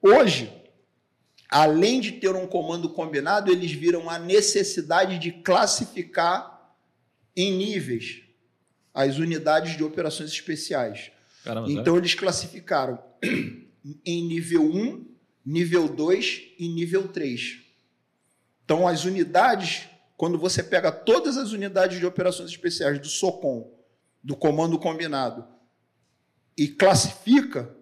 Hoje, além de ter um comando combinado, eles viram a necessidade de classificar em níveis as unidades de operações especiais. Caramba, então, eles classificaram em nível 1, nível 2 e nível 3. Então, as unidades, quando você pega todas as unidades de operações especiais do SOCOM, do comando combinado, e classifica,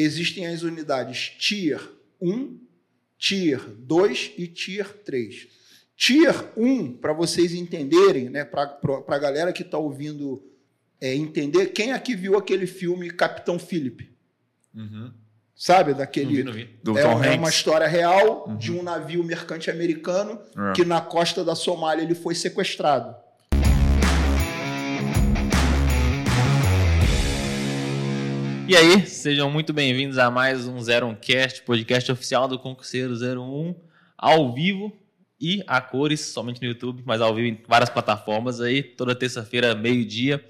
existem as unidades Tier 1, Tier 2 e Tier 3. Tier 1, para vocês entenderem, né, para a galera que está ouvindo é, entender, quem aqui viu aquele filme Capitão Philip? Uhum. Sabe, daquele. Não vi, não vi. Do é, Tom é uma história real uhum. de um navio mercante americano é. que na costa da Somália ele foi sequestrado. E aí, sejam muito bem-vindos a mais um Zero Cast, podcast oficial do Concurseiro 01, ao vivo e a cores, somente no YouTube, mas ao vivo em várias plataformas aí, toda terça-feira, meio-dia.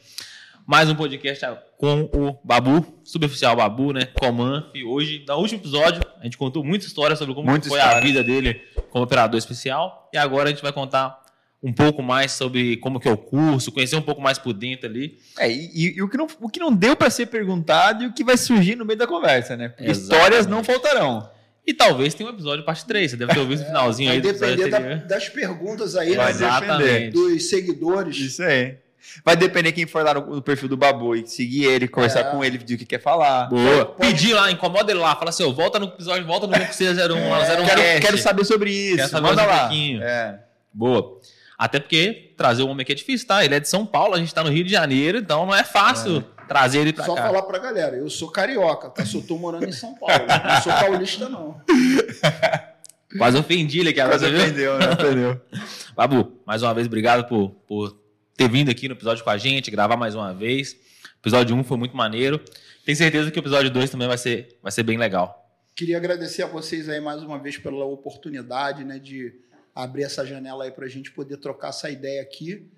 Mais um podcast com o Babu, suboficial Babu, né? Comanf. Hoje, no último episódio, a gente contou muita história sobre como muita foi história. a vida dele como operador especial. E agora a gente vai contar um pouco mais sobre como que é o curso, conhecer um pouco mais por dentro ali. É, e, e o, que não, o que não deu para ser perguntado e o que vai surgir no meio da conversa, né? Histórias não faltarão. E talvez tenha um episódio parte 3, você deve ter ouvido o finalzinho é, aí. Vai depender da, das perguntas aí, vai né? dos seguidores. Isso aí. Vai depender quem for lá no, no, perfil do Babu e seguir ele, conversar é. com ele, pedir o que quer falar. Boa. Pode... Pedir lá, incomoda ele lá, fala assim, oh, volta no episódio, volta no 01, é. lá, 01 quero, quero saber sobre isso. Quero saber Manda lá. Um é. Boa. Até porque trazer o homem aqui é difícil, tá? Ele é de São Paulo, a gente tá no Rio de Janeiro, então não é fácil é. trazer ele Só cá. Só falar pra galera, eu sou carioca, tá? Só tô morando em São Paulo. não sou paulista, não. Quase ofendi ele aqui agora. Quase ofendeu, né? Ofendeu. Babu, mais uma vez, obrigado por, por ter vindo aqui no episódio com a gente, gravar mais uma vez. O episódio 1 foi muito maneiro. Tenho certeza que o episódio 2 também vai ser, vai ser bem legal. Queria agradecer a vocês aí mais uma vez pela oportunidade, né, de abrir essa janela aí para a gente poder trocar essa ideia aqui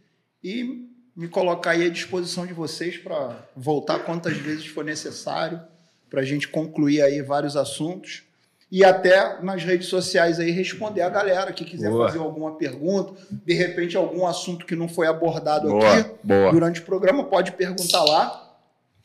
e me colocar aí à disposição de vocês para voltar quantas vezes for necessário para a gente concluir aí vários assuntos e até nas redes sociais aí responder a galera que quiser boa. fazer alguma pergunta, de repente algum assunto que não foi abordado boa, aqui boa. durante o programa, pode perguntar lá.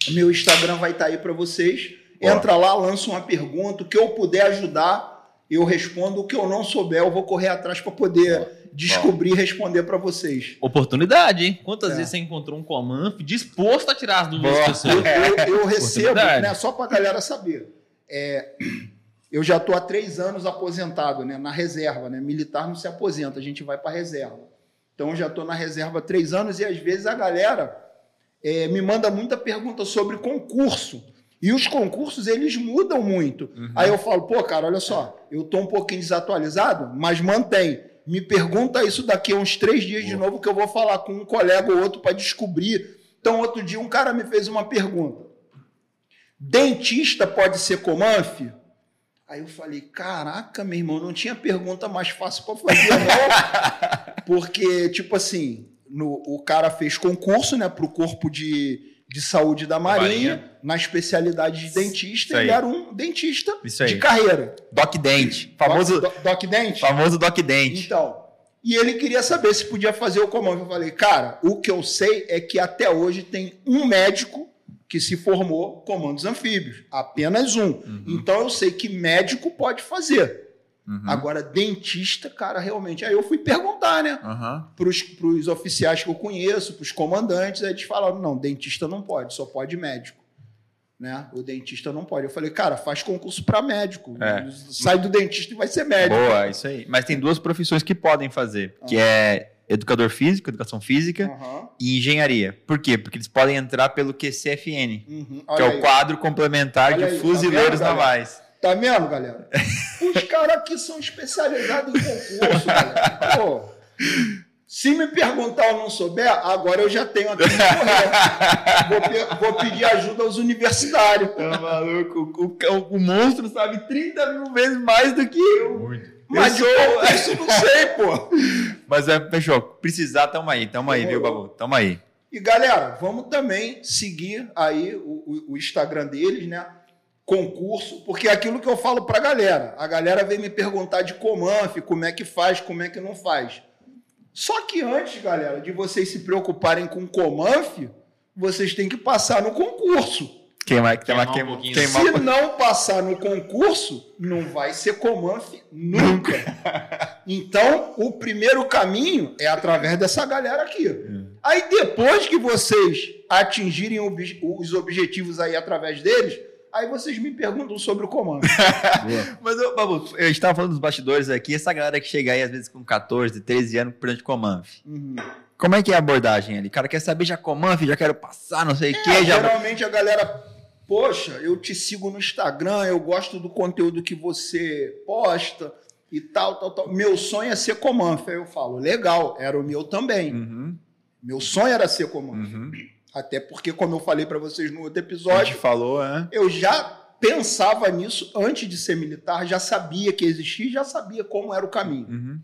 Meu Instagram vai estar tá aí para vocês. Entra lá, lança uma pergunta, o que eu puder ajudar, eu respondo. O que eu não souber, eu vou correr atrás para poder descobrir e responder para vocês. Oportunidade, hein? Quantas é. vezes você encontrou um Comanf disposto a tirar as dúvidas das pessoas? Eu, eu recebo, né, só para a galera saber. É, eu já estou há três anos aposentado, né, na reserva. Né? Militar não se aposenta, a gente vai para a reserva. Então, eu já estou na reserva há três anos e às vezes a galera é, me manda muita pergunta sobre concurso. E os concursos, eles mudam muito. Uhum. Aí eu falo, pô, cara, olha só, eu tô um pouquinho desatualizado, mas mantém. Me pergunta isso daqui a uns três dias de novo, que eu vou falar com um colega ou outro para descobrir. Então, outro dia, um cara me fez uma pergunta. Dentista pode ser Comanf? Aí eu falei, caraca, meu irmão, não tinha pergunta mais fácil para fazer, não. Porque, tipo assim, no, o cara fez concurso, né, para o corpo de de saúde da Marinha, Marinha. na especialidade de dentista, ele era um dentista de carreira. Doc Dente. Famoso Doc, Doc Dente? Famoso Doc Dente. Então, e ele queria saber se podia fazer o comando. Eu falei, cara, o que eu sei é que até hoje tem um médico que se formou comandos anfíbios, apenas um. Uhum. Então eu sei que médico pode fazer. Uhum. Agora, dentista, cara, realmente. Aí eu fui perguntar, né? Uhum. Para os oficiais que eu conheço, para os comandantes, aí eles falaram: não, dentista não pode, só pode médico. Né? O dentista não pode. Eu falei, cara, faz concurso para médico. É. Sai do dentista e vai ser médico. Boa, isso aí. Mas tem duas profissões que podem fazer, que é educador físico, educação física uhum. e engenharia. Por quê? Porque eles podem entrar pelo QCFN, uhum. que é o quadro complementar Olha de aí, tá fuzileiros tá navais. Tá vendo, galera? Os caras aqui são especializados em concurso, galera. Pô, se me perguntar ou não souber, agora eu já tenho aqui vou, vou, pedir ajuda aos universitários. Tá maluco? O, o, o, monstro sabe 30 mil vezes mais do que eu. Muito. Mas eu, eu isso não sei, pô. Mas é, fechou. Precisar, tamo aí, tamo aí, viu, Babu? Tamo aí. E galera, vamos também seguir aí o, o Instagram deles, né? Concurso, porque é aquilo que eu falo para a galera. A galera vem me perguntar de Comanf, como é que faz, como é que não faz. Só que antes, galera, de vocês se preocuparem com Comanf, vocês têm que passar no concurso. Queimar, queimar, queimar, um queimar, Se não passar no concurso, não vai ser Comanf nunca. então, o primeiro caminho é através dessa galera aqui. Hum. Aí, depois que vocês atingirem os objetivos aí através deles, Aí vocês me perguntam sobre o comando. Mas, Babu, eu estava falando dos bastidores aqui, essa galera que chega aí às vezes com 14, 13 anos por de Comanf. Uhum. Como é que é a abordagem ali? O cara quer saber já Comanf, já quero passar, não sei o é, quê. Já... Geralmente a galera, poxa, eu te sigo no Instagram, eu gosto do conteúdo que você posta e tal, tal, tal. Meu sonho é ser Comanf. Aí eu falo, legal, era o meu também. Uhum. Meu sonho era ser Comanf. Uhum. Até porque, como eu falei para vocês no outro episódio, falou, é? eu já pensava nisso antes de ser militar, já sabia que existia, já sabia como era o caminho. Uhum.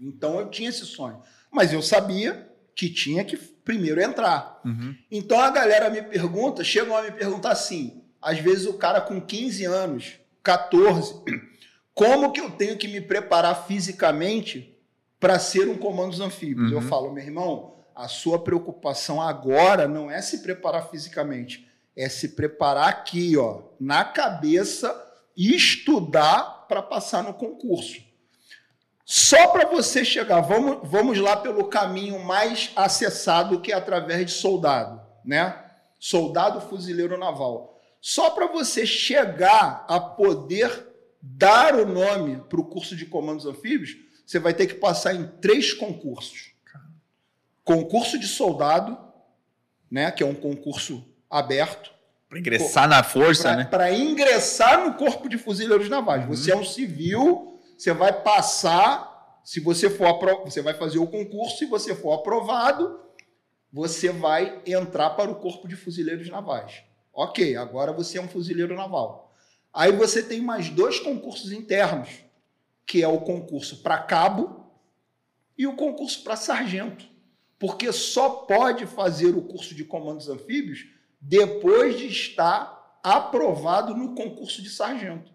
Então eu tinha esse sonho. Mas eu sabia que tinha que primeiro entrar. Uhum. Então a galera me pergunta, chegam a me perguntar assim, às vezes o cara com 15 anos, 14, como que eu tenho que me preparar fisicamente para ser um comandos anfíbios? Uhum. Eu falo, meu irmão, a sua preocupação agora não é se preparar fisicamente, é se preparar aqui, ó, na cabeça e estudar para passar no concurso. Só para você chegar, vamos, vamos lá pelo caminho mais acessado que é através de soldado, né? Soldado fuzileiro naval. Só para você chegar a poder dar o nome para o curso de comandos anfíbios, você vai ter que passar em três concursos concurso de soldado, né, que é um concurso aberto. Para ingressar na força, pra, né? Para ingressar no Corpo de Fuzileiros Navais. Uhum. Você é um civil, você vai passar, se você for apro... você vai fazer o concurso, se você for aprovado, você vai entrar para o Corpo de Fuzileiros Navais. Ok, agora você é um fuzileiro naval. Aí você tem mais dois concursos internos, que é o concurso para cabo e o concurso para sargento porque só pode fazer o curso de comandos anfíbios depois de estar aprovado no concurso de sargento.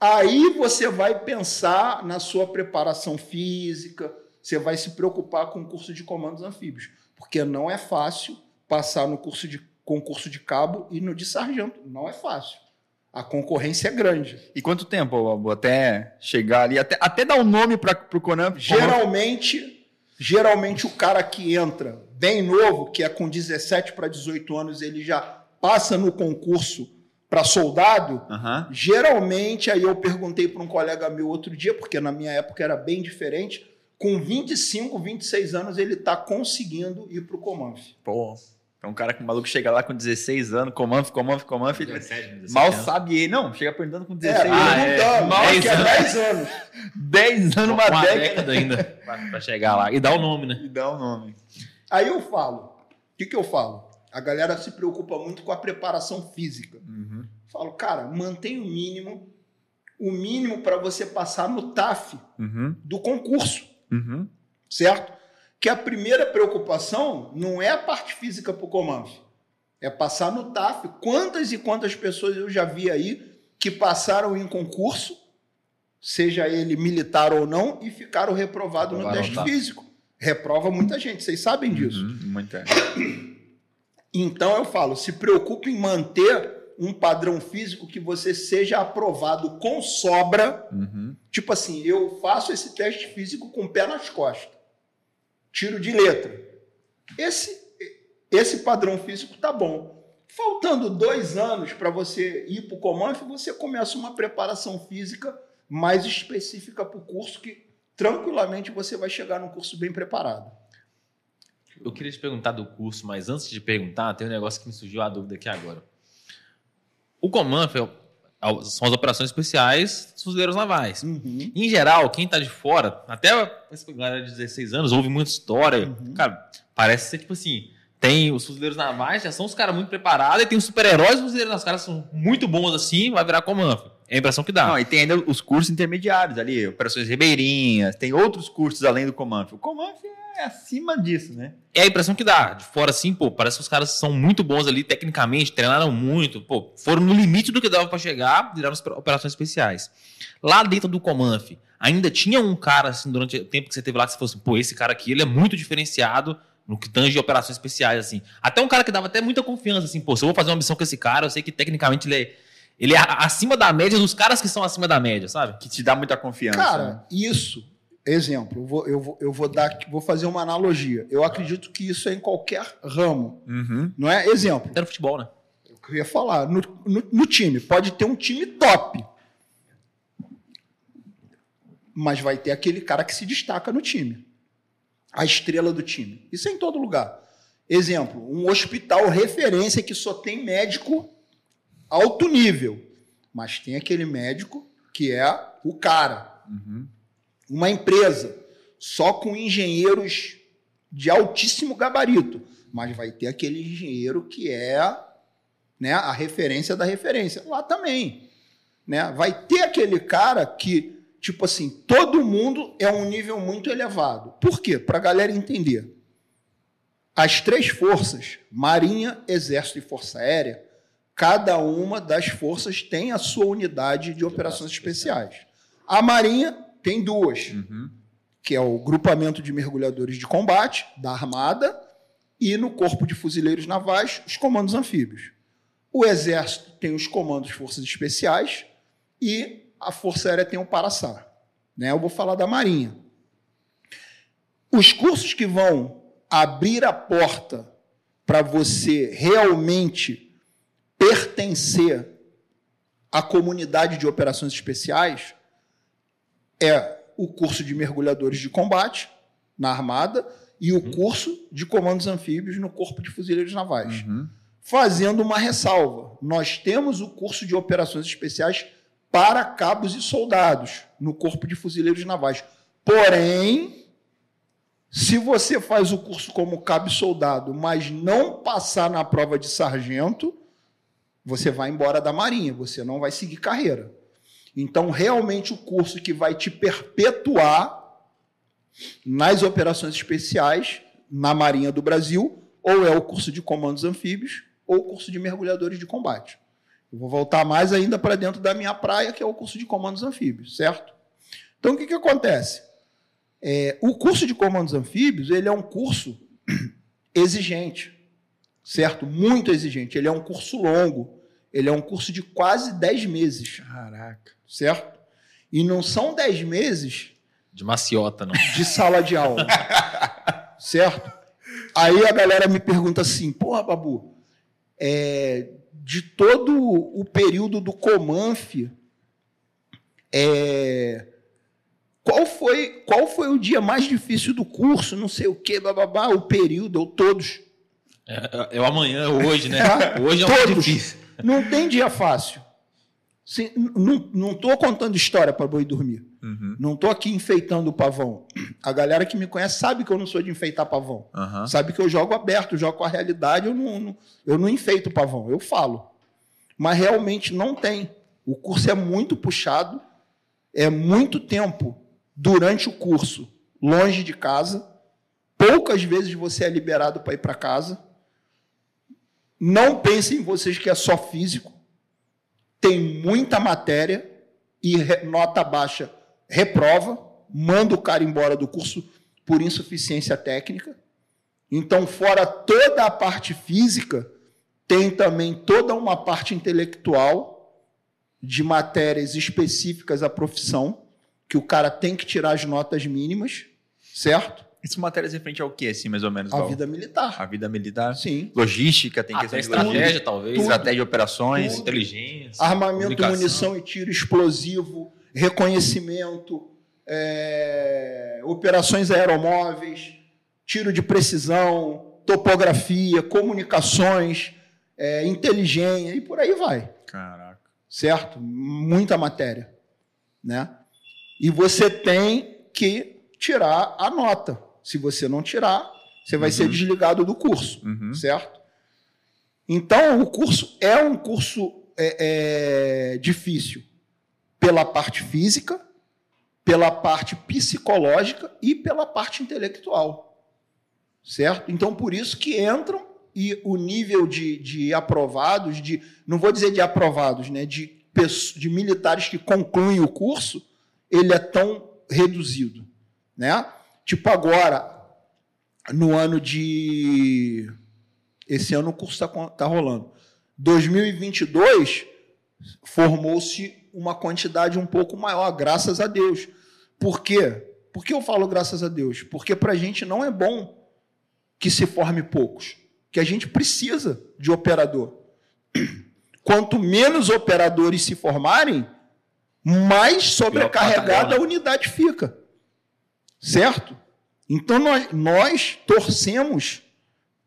Aí você vai pensar na sua preparação física, você vai se preocupar com o curso de comandos anfíbios, porque não é fácil passar no curso de concurso de cabo e no de sargento, não é fácil. A concorrência é grande. E quanto tempo até chegar ali, até, até dar um nome para o Conan? Geralmente Geralmente o cara que entra bem novo, que é com 17 para 18 anos, ele já passa no concurso para soldado. Uhum. Geralmente, aí eu perguntei para um colega meu outro dia, porque na minha época era bem diferente, com 25, 26 anos ele está conseguindo ir para o Comanf. Pô. Então, um cara que maluco chega lá com 16 anos, Comanf, Comanf, Comanf, mal sabe ele. Não, chega aprendendo com 16 é, anos. Ah, é, mal 10 é 10 anos. 10 anos, uma, uma década. década ainda para chegar lá. E dá o nome, né? E dá o nome. Aí eu falo, o que, que eu falo? A galera se preocupa muito com a preparação física. Uhum. Falo, cara, mantém o mínimo, o mínimo para você passar no TAF uhum. do concurso. Uhum. Certo? Que a primeira preocupação não é a parte física para o comando, é passar no TAF. Quantas e quantas pessoas eu já vi aí que passaram em concurso, seja ele militar ou não, e ficaram reprovados no teste físico. Reprova muita gente, vocês sabem uhum, disso. Uhum, muita. Então eu falo, se preocupe em manter um padrão físico que você seja aprovado com sobra. Uhum. Tipo assim, eu faço esse teste físico com o pé nas costas tiro de letra. Esse, esse padrão físico tá bom. Faltando dois anos para você ir para o Comanf, você começa uma preparação física mais específica para o curso que tranquilamente você vai chegar num curso bem preparado. Eu queria te perguntar do curso, mas antes de perguntar, tem um negócio que me surgiu a dúvida aqui agora. O Comanf é são as operações especiais dos fuzileiros navais. Uhum. Em geral, quem está de fora, até a galera de 16 anos, ouve muita história. Uhum. Cara, parece ser tipo assim: tem os fuzileiros navais, já são os caras muito preparados, e tem os super-heróis fuzileiros. Os caras são muito bons assim, vai virar comando. É a impressão que dá. Não, e tem ainda os cursos intermediários ali, operações ribeirinhas, tem outros cursos além do Comanf. O Comanf é acima disso, né? É a impressão que dá. De fora assim, pô, parece que os caras são muito bons ali tecnicamente, treinaram muito, pô, foram no limite do que dava para chegar, viraram operações especiais. Lá dentro do Comanf, ainda tinha um cara, assim, durante o tempo que você teve lá, que você falou assim, pô, esse cara aqui, ele é muito diferenciado no que tange de operações especiais, assim. Até um cara que dava até muita confiança, assim, pô, se eu vou fazer uma missão com esse cara, eu sei que tecnicamente ele é, ele é acima da média dos caras que são acima da média, sabe? Que te dá muita confiança. Cara, né? isso Exemplo, eu vou, eu vou, eu vou dar, vou fazer uma analogia. Eu acredito que isso é em qualquer ramo, uhum. não é? Exemplo. Até no futebol, né? Eu queria falar no, no, no, time pode ter um time top, mas vai ter aquele cara que se destaca no time, a estrela do time. Isso é em todo lugar. Exemplo, um hospital referência que só tem médico alto nível, mas tem aquele médico que é o cara. Uhum uma empresa só com engenheiros de altíssimo gabarito, mas vai ter aquele engenheiro que é né, a referência da referência. Lá também. Né? Vai ter aquele cara que, tipo assim, todo mundo é um nível muito elevado. Por quê? Para a galera entender. As três forças, Marinha, Exército e Força Aérea, cada uma das forças tem a sua unidade de operações especiais. A Marinha tem duas, uhum. que é o grupamento de mergulhadores de combate da Armada e no Corpo de Fuzileiros Navais, os comandos anfíbios. O Exército tem os comandos Forças Especiais e a Força Aérea tem o Paraçar. Né? Eu vou falar da Marinha. Os cursos que vão abrir a porta para você realmente pertencer à comunidade de operações especiais é o curso de mergulhadores de combate na Armada e o uhum. curso de comandos anfíbios no Corpo de Fuzileiros Navais. Uhum. Fazendo uma ressalva: nós temos o curso de operações especiais para cabos e soldados no Corpo de Fuzileiros Navais. Porém, se você faz o curso como cabo e soldado, mas não passar na prova de sargento, você vai embora da Marinha, você não vai seguir carreira. Então, realmente, o curso que vai te perpetuar nas operações especiais na Marinha do Brasil, ou é o curso de comandos anfíbios, ou o curso de mergulhadores de combate. Eu vou voltar mais ainda para dentro da minha praia, que é o curso de comandos anfíbios, certo? Então, o que, que acontece? É, o curso de comandos anfíbios ele é um curso exigente, certo? Muito exigente. Ele é um curso longo. Ele é um curso de quase 10 meses. Caraca certo? E não são 10 meses. De maciota, não. De sala de aula. certo? Aí a galera me pergunta assim: porra, Babu, é, de todo o período do Comanf, é, qual, foi, qual foi o dia mais difícil do curso? Não sei o quê, bababá, o período, ou todos. É, é o amanhã, é hoje, né? É, hoje é um difícil. Não tem dia fácil. Sim, não estou contando história para boi dormir. Uhum. Não estou aqui enfeitando o pavão. A galera que me conhece sabe que eu não sou de enfeitar pavão. Uhum. Sabe que eu jogo aberto, jogo com a realidade, eu não, não, eu não enfeito o pavão, eu falo. Mas realmente não tem. O curso é muito puxado, é muito tempo durante o curso longe de casa. Poucas vezes você é liberado para ir para casa. Não pensem em vocês que é só físico tem muita matéria e nota baixa reprova, manda o cara embora do curso por insuficiência técnica. Então, fora toda a parte física, tem também toda uma parte intelectual de matérias específicas à profissão, que o cara tem que tirar as notas mínimas, certo? Isso matérias referente ao que, assim, mais ou menos? A Val? vida militar. A vida militar. Sim. Logística, tem questão de estratégia, talvez. Tudo. Estratégia de operações. Tudo. Inteligência. Armamento, munição e tiro explosivo, reconhecimento, é, operações aeromóveis, tiro de precisão, topografia, comunicações, é, inteligência e por aí vai. Caraca. Certo? Muita matéria. Né? E você tem que tirar a nota. Se você não tirar, você vai uhum. ser desligado do curso, uhum. certo? Então, o curso é um curso é, é, difícil. pela parte física, pela parte psicológica e pela parte intelectual. Certo? Então, por isso que entram e o nível de, de aprovados, de não vou dizer de aprovados, né, de, de militares que concluem o curso, ele é tão reduzido. Né? Tipo agora, no ano de. Esse ano o curso está tá rolando. 2022 formou-se uma quantidade um pouco maior, graças a Deus. Por quê? Por que eu falo graças a Deus? Porque para a gente não é bom que se forme poucos, que a gente precisa de operador. Quanto menos operadores se formarem, mais sobrecarregada a unidade fica. Certo? Então nós, nós torcemos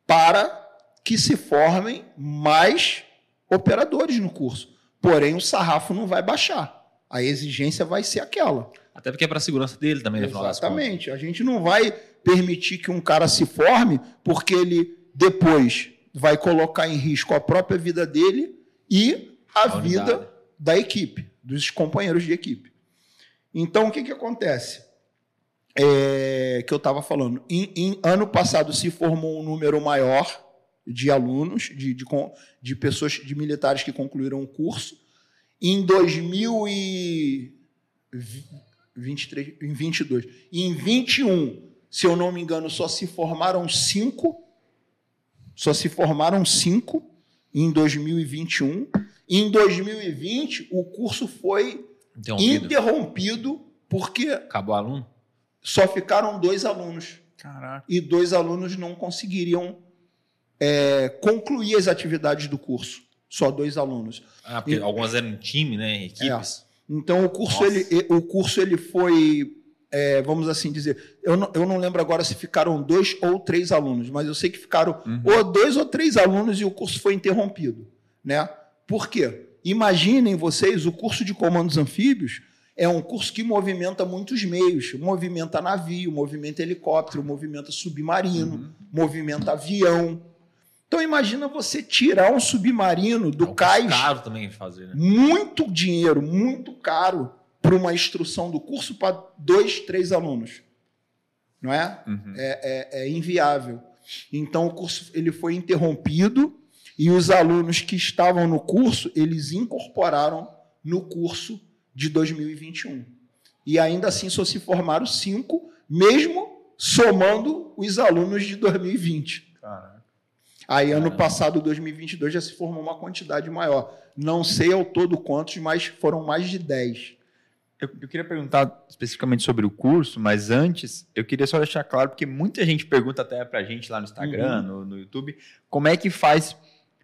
para que se formem mais operadores no curso. Porém, o sarrafo não vai baixar. A exigência vai ser aquela. Até porque é para a segurança dele também, final Exatamente. A gente não vai permitir que um cara se forme porque ele depois vai colocar em risco a própria vida dele e a, a vida da equipe, dos companheiros de equipe. Então, o que, que acontece? É, que eu estava falando. Em, em, ano passado se formou um número maior de alunos, de, de, de pessoas, de militares que concluíram o curso. Em 2023, em 22, em 21, se eu não me engano, só se formaram cinco, só se formaram cinco em 2021. Em 2020, o curso foi interrompido, interrompido porque acabou aluno. Só ficaram dois alunos. Caraca. E dois alunos não conseguiriam é, concluir as atividades do curso. Só dois alunos. Ah, porque e, algumas eram em time, né? Equipes. É. Então o curso, ele, o curso ele foi, é, vamos assim dizer, eu não, eu não lembro agora se ficaram dois ou três alunos, mas eu sei que ficaram uhum. ou dois ou três alunos e o curso foi interrompido. Né? Por quê? Imaginem vocês o curso de comandos anfíbios é um curso que movimenta muitos meios. Movimenta navio, movimenta helicóptero, movimenta submarino, uhum. movimenta avião. Então imagina você tirar um submarino do é um cais. caro também fazer, né? Muito dinheiro, muito caro para uma instrução do curso para dois, três alunos. Não é? Uhum. é? É, é inviável. Então o curso ele foi interrompido e os alunos que estavam no curso eles incorporaram no curso de 2021. E ainda assim só se formaram cinco, mesmo somando os alunos de 2020. Caraca. Aí, ano passado, 2022, já se formou uma quantidade maior. Não sei ao todo quantos, mas foram mais de 10. Eu, eu, queria perguntar especificamente sobre o curso, mas antes, eu queria só deixar claro, porque muita gente pergunta até para a gente lá no Instagram, uhum. no, no, YouTube, como é que faz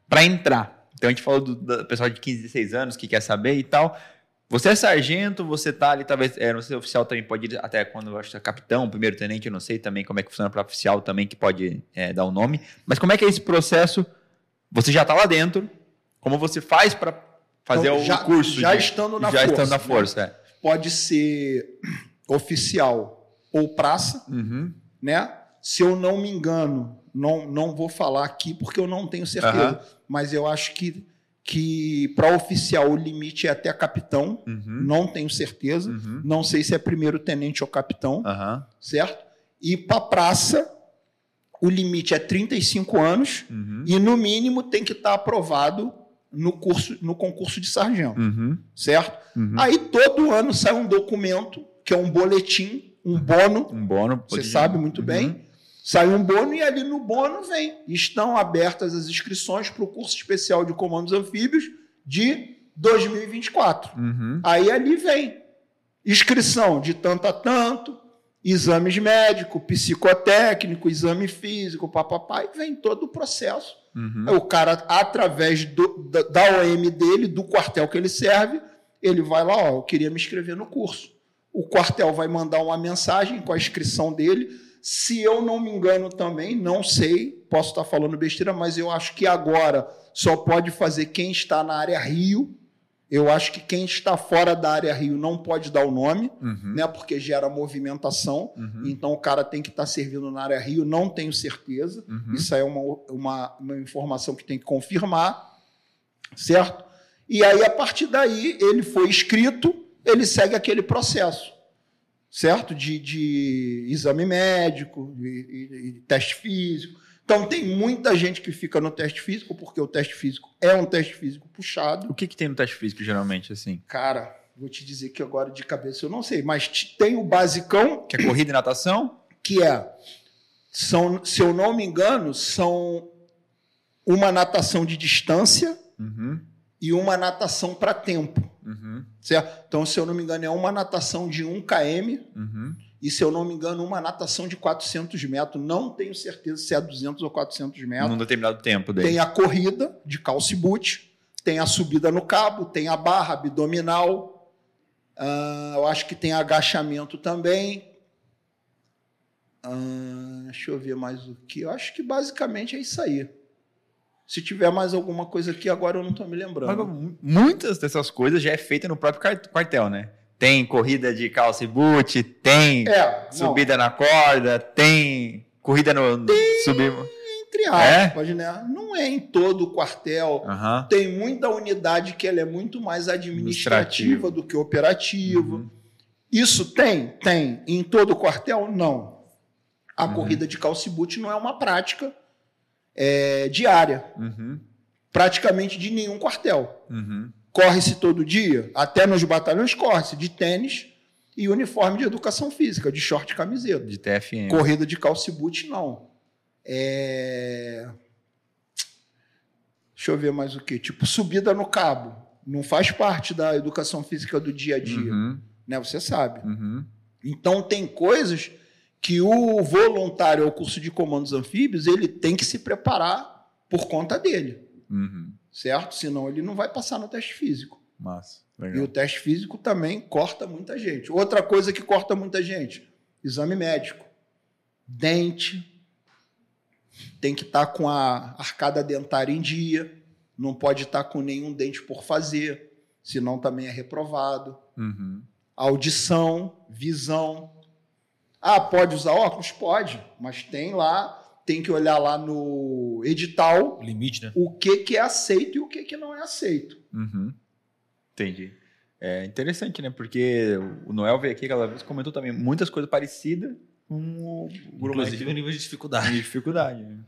para entrar. Então, a gente falou do, do, pessoal de 15, 16 anos que quer saber e tal. Você é sargento, você está ali, talvez, é, não sei, oficial também pode ir até quando eu acho que é capitão, primeiro tenente, eu não sei também como é que funciona para oficial também, que pode é, dar o um nome. Mas como é que é esse processo? Você já está lá dentro, como você faz para fazer então, já, o curso? Já de, estando na já força. estando na força, né? é. Pode ser oficial ou praça, uhum. né? Se eu não me engano, não, não vou falar aqui porque eu não tenho certeza, uhum. mas eu acho que que para oficial o limite é até capitão, uhum. não tenho certeza. Uhum. Não sei se é primeiro tenente ou capitão, uhum. certo? E para praça, o limite é 35 anos uhum. e no mínimo tem que estar tá aprovado no curso, no concurso de sargento, uhum. certo? Uhum. Aí todo ano sai um documento que é um boletim, um bono, um bono, você sabe muito bem Sai um bono e ali no bono vem. Estão abertas as inscrições para o curso especial de comandos anfíbios de 2024. Uhum. Aí ali vem inscrição de tanto a tanto, exames médicos, psicotécnico, exame físico, papapá, e vem todo o processo. Uhum. O cara, através do, da, da OM dele, do quartel que ele serve, ele vai lá, ó, eu queria me inscrever no curso. O quartel vai mandar uma mensagem com a inscrição dele se eu não me engano também, não sei, posso estar falando besteira, mas eu acho que agora só pode fazer quem está na área Rio. Eu acho que quem está fora da área Rio não pode dar o nome, uhum. né? Porque gera movimentação. Uhum. Então o cara tem que estar servindo na área Rio, não tenho certeza. Uhum. Isso aí é uma, uma, uma informação que tem que confirmar, certo? E aí, a partir daí, ele foi escrito ele segue aquele processo, certo? De, de exame médico, de, teste físico. Então, tem muita gente que fica no teste físico, porque o teste físico é um teste físico puxado. O que, que tem no teste físico, geralmente, assim? Cara, vou te dizer que agora de cabeça eu não sei, mas tem o basicão. Que é corrida e natação? Que é, são, se eu não me engano, são uma natação de distância uhum. e uma natação para tempo. Uhum. Certo? Então, se eu não me engano, é uma natação de 1 km uhum. e, se eu não me engano, uma natação de 400 metros. Não tenho certeza se é 200 ou 400 metros. Num determinado tempo. Daí. Tem a corrida de calça boot, tem a subida no cabo, tem a barra abdominal, uh, eu acho que tem agachamento também. Uh, deixa eu ver mais o que. Eu acho que basicamente é isso aí. Se tiver mais alguma coisa aqui, agora eu não estou me lembrando. Mas, muitas dessas coisas já é feita no próprio quartel, né? Tem corrida de calça e boot, tem é, subida não. na corda, tem corrida no tem, subir. Entre aspas, é? né? Não é em todo o quartel. Uhum. Tem muita unidade que ela é muito mais administrativa do que operativa. Uhum. Isso tem? Tem. Em todo o quartel? Não. A uhum. corrida de calça e boot não é uma prática é, diária. Uhum. Praticamente de nenhum quartel. Uhum. Corre-se todo dia, até nos batalhões corre-se de tênis e uniforme de educação física, de short e camiseta. De TFM. Corrida de calcibute, não. É... Deixa eu ver mais o que. Tipo, subida no cabo. Não faz parte da educação física do dia a dia. Uhum. Né? Você sabe. Uhum. Então, tem coisas que o voluntário ao curso de comandos anfíbios ele tem que se preparar por conta dele. Uhum. Certo? Senão ele não vai passar no teste físico. Massa. E o teste físico também corta muita gente. Outra coisa que corta muita gente: exame médico. Dente. Tem que estar tá com a arcada dentária em dia. Não pode estar tá com nenhum dente por fazer. Senão também é reprovado. Uhum. Audição, visão. Ah, pode usar óculos? Pode, mas tem lá, tem que olhar lá no edital o limite, né? o que, que é aceito e o que, que não é aceito. Uhum. Entendi. É interessante, né? Porque o Noel veio aqui aquela vez comentou também muitas coisas parecidas com o Grumec. Inclusive o nível de dificuldade. De dificuldade. Né?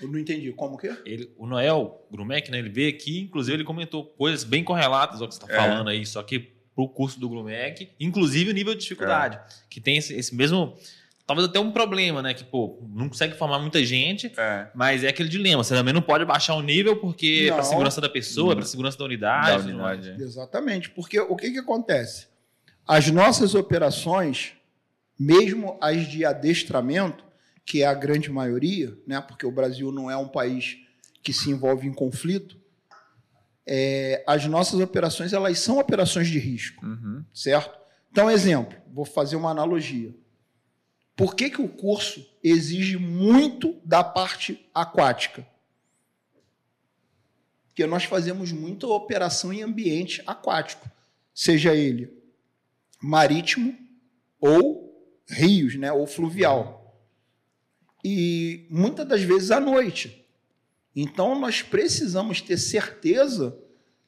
Eu não entendi. Como que é? Ele, o Noel Grumec, né? Ele veio aqui, inclusive ele comentou coisas bem correlatas ao que você está é. falando aí, só que para o curso do Grumec, inclusive o nível de dificuldade, é. que tem esse, esse, mesmo. Talvez até um problema, né? Que, pô, não consegue formar muita gente, é. mas é aquele dilema. Você também não pode baixar o nível porque é para segurança da pessoa, é para segurança da unidade. Da unidade né? Exatamente. Porque o que, que acontece? As nossas operações, mesmo as de adestramento, que é a grande maioria, né? Porque o Brasil não é um país que se envolve em conflito, é, as nossas operações elas são operações de risco, uhum. certo? Então, exemplo, vou fazer uma analogia. Por que, que o curso exige muito da parte aquática? Porque nós fazemos muita operação em ambiente aquático, seja ele marítimo ou rios, né, ou fluvial. E muitas das vezes à noite. Então, nós precisamos ter certeza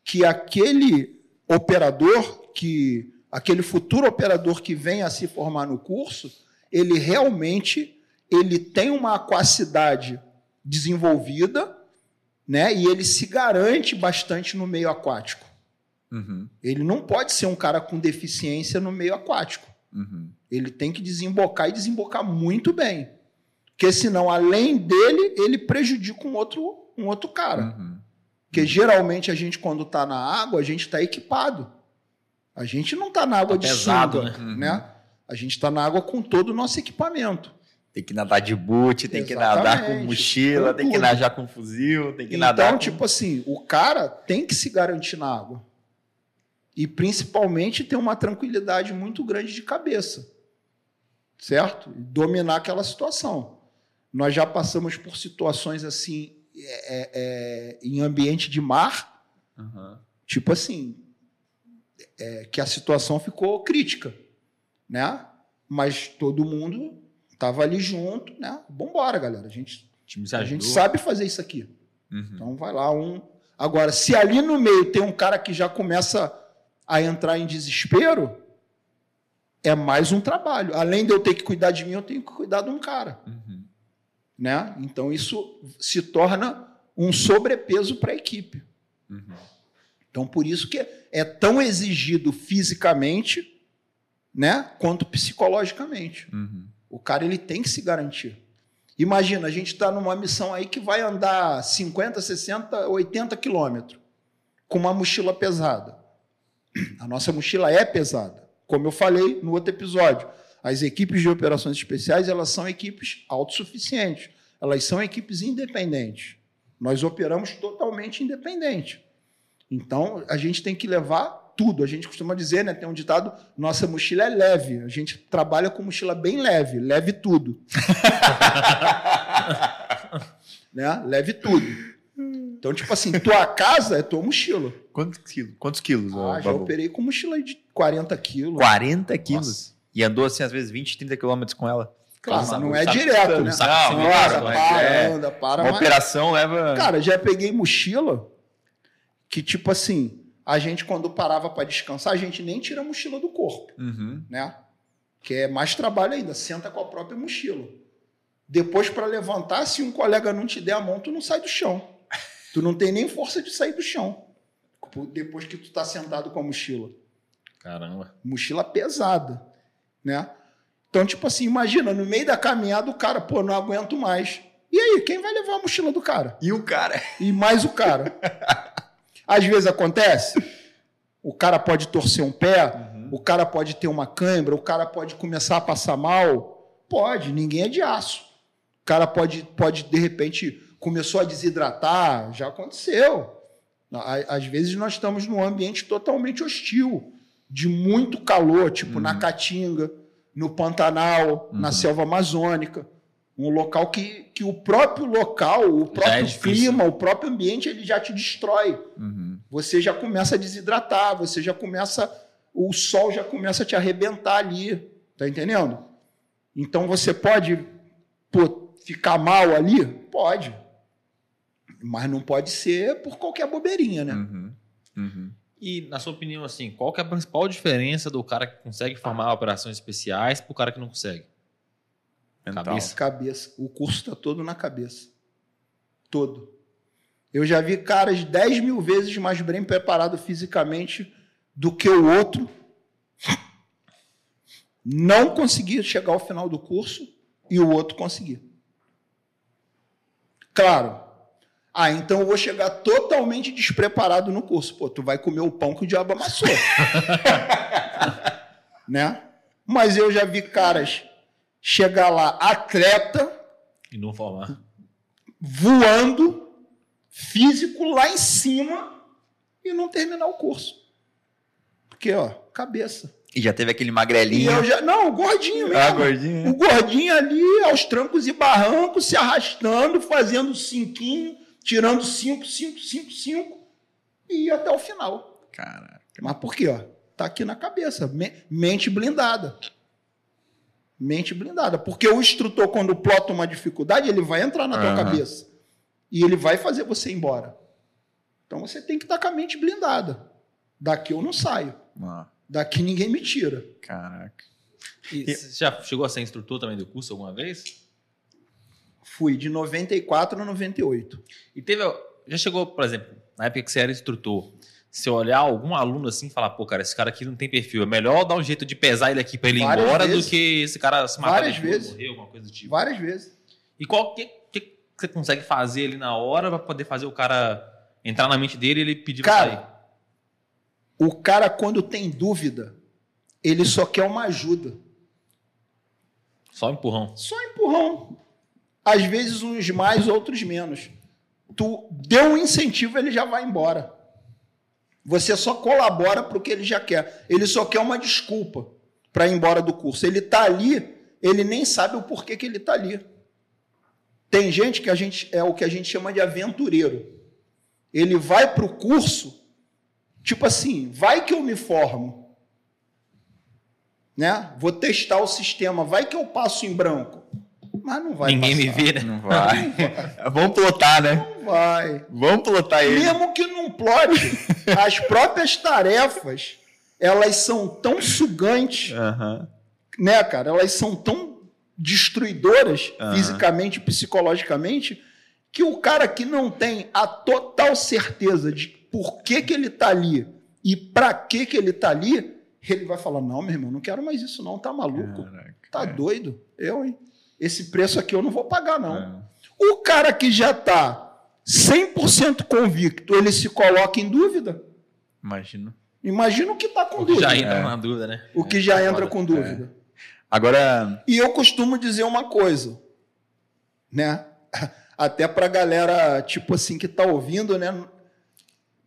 que aquele operador, que aquele futuro operador que venha a se formar no curso, ele realmente ele tem uma aquacidade desenvolvida, né? E ele se garante bastante no meio aquático. Uhum. Ele não pode ser um cara com deficiência no meio aquático. Uhum. Ele tem que desembocar e desembocar muito bem. Porque senão, além dele, ele prejudica um outro, um outro cara. Uhum. Porque geralmente a gente, quando está na água, a gente está equipado. A gente não está na água tá de pesado, sunga, né? né? A gente está na água com todo o nosso equipamento. Tem que nadar de boot, tem Exatamente, que nadar com mochila, com tem que nadar com fuzil, tem que então, nadar. Então, tipo assim, o cara tem que se garantir na água. E principalmente ter uma tranquilidade muito grande de cabeça. Certo? Dominar aquela situação. Nós já passamos por situações assim, é, é, é em ambiente de mar, uhum. tipo assim, é, que a situação ficou crítica, né? Mas todo mundo estava ali junto, né? Vambora, galera. A gente, a gente sabe fazer isso aqui. Uhum. Então vai lá um. Agora, se ali no meio tem um cara que já começa a entrar em desespero, é mais um trabalho. Além de eu ter que cuidar de mim, eu tenho que cuidar de um cara. Uhum. Né? Então, isso se torna um sobrepeso para a equipe. Uhum. Então, por isso que é tão exigido fisicamente né, quanto psicologicamente. Uhum. O cara ele tem que se garantir. Imagina, a gente está numa missão aí que vai andar 50, 60, 80 quilômetros com uma mochila pesada. A nossa mochila é pesada. Como eu falei no outro episódio, as equipes de operações especiais elas são equipes autossuficientes. Elas são equipes independentes. Nós operamos totalmente independente. Então, a gente tem que levar tudo. A gente costuma dizer, né, tem um ditado, nossa mochila é leve. A gente trabalha com mochila bem leve, leve tudo. né? Leve tudo. Então, tipo assim, tua casa é tua mochila. Quantos quilos? Quantos quilos ah, já operei com mochila de 40 quilos. 40 quilos? Nossa. E andou assim, às vezes, 20, 30 quilômetros com ela? Claro, não é direto, né? Não, para, para, é, anda, para. Uma mas... operação leva... Cara, já peguei mochila que, tipo assim, a gente, quando parava para descansar, a gente nem tira a mochila do corpo, uhum. né? Que é mais trabalho ainda, senta com a própria mochila. Depois, para levantar, se um colega não te der a mão, tu não sai do chão. Tu não tem nem força de sair do chão. Depois que tu tá sentado com a mochila. Caramba. Mochila pesada, né? Então, tipo assim, imagina, no meio da caminhada, o cara, pô, não aguento mais. E aí, quem vai levar a mochila do cara? E o cara? E mais o cara. Às vezes acontece, o cara pode torcer um pé, uhum. o cara pode ter uma cãibra, o cara pode começar a passar mal. Pode, ninguém é de aço. O cara pode, pode de repente, começou a desidratar, já aconteceu. Às vezes nós estamos num ambiente totalmente hostil, de muito calor, tipo uhum. na Caatinga, no Pantanal, uhum. na selva amazônica. Um local que, que o próprio local, o próprio é clima, o próprio ambiente, ele já te destrói. Uhum. Você já começa a desidratar, você já começa. O sol já começa a te arrebentar ali. Tá entendendo? Então você pode pô, ficar mal ali? Pode. Mas não pode ser por qualquer bobeirinha, né? Uhum. Uhum. E, na sua opinião, assim, qual que é a principal diferença do cara que consegue formar operações especiais para o cara que não consegue? Mental. Cabeça. Cabeça. O curso está todo na cabeça. Todo. Eu já vi caras 10 mil vezes mais bem preparados fisicamente do que o outro. Não conseguia chegar ao final do curso e o outro conseguia. Claro. Ah, então eu vou chegar totalmente despreparado no curso. Pô, tu vai comer o pão que o diabo amassou. né? Mas eu já vi caras chegar lá atleta. E não formar. Voando, físico lá em cima e não terminar o curso. Porque, ó, cabeça. E já teve aquele magrelinho. Já, não, o gordinho mesmo. Ah, gordinho. O gordinho ali, aos trancos e barrancos, se arrastando, fazendo cinquinho, tirando cinco, cinco, cinco, cinco, e ia até o final. Caraca. Mas por quê? Ó? Tá aqui na cabeça. Mente blindada mente blindada. Porque o instrutor, quando plota uma dificuldade, ele vai entrar na tua uhum. cabeça. E ele vai fazer você ir embora. Então você tem que estar com a mente blindada. Daqui eu não saio. Uhum. Daqui ninguém me tira. Caraca. E você já chegou a ser instrutor também do curso alguma vez? Fui, de 94 a 98. E teve. Já chegou, por exemplo, na época que você era instrutor, se olhar algum aluno assim e falar, pô, cara, esse cara aqui não tem perfil, é melhor dar um jeito de pesar ele aqui para ele ir embora vezes. do que esse cara se matar Várias vezes. morrer, alguma coisa do tipo. Várias vezes. E qual que, que você consegue fazer ali na hora para poder fazer o cara entrar na mente dele e ele pedir cara, pra sair? O cara, quando tem dúvida, ele só quer uma ajuda. Só empurrão. Só empurrão. Às vezes uns mais, outros menos. Tu deu um incentivo, ele já vai embora. Você só colabora para o que ele já quer. Ele só quer uma desculpa para ir embora do curso. Ele está ali, ele nem sabe o porquê que ele está ali. Tem gente que a gente é o que a gente chama de aventureiro. Ele vai para o curso, tipo assim, vai que eu me formo. Né? Vou testar o sistema, vai que eu passo em branco. Mas não vai Ninguém passar. me vira. Não vai. Vamos plotar, né? Não vai. Vamos plotar ele. Mesmo que não plote, as próprias tarefas elas são tão sugantes, né, cara? Elas são tão destruidoras Aham. fisicamente e psicologicamente que o cara que não tem a total certeza de por que, que ele tá ali e para que que ele tá ali, ele vai falar: "Não, meu irmão, não quero mais isso não, tá maluco? Caraca. Tá É. doido? Eu, hein? Esse preço aqui eu não vou pagar não". É. O cara que já tá 100% convicto, ele se coloca em dúvida. Imagino. Imagina o que tá com O que dúvida. já entra É. na dúvida, né? O que já É entra foda. com dúvida. Agora, E eu costumo dizer uma coisa, né? Até pra galera, tipo assim, que tá ouvindo, né?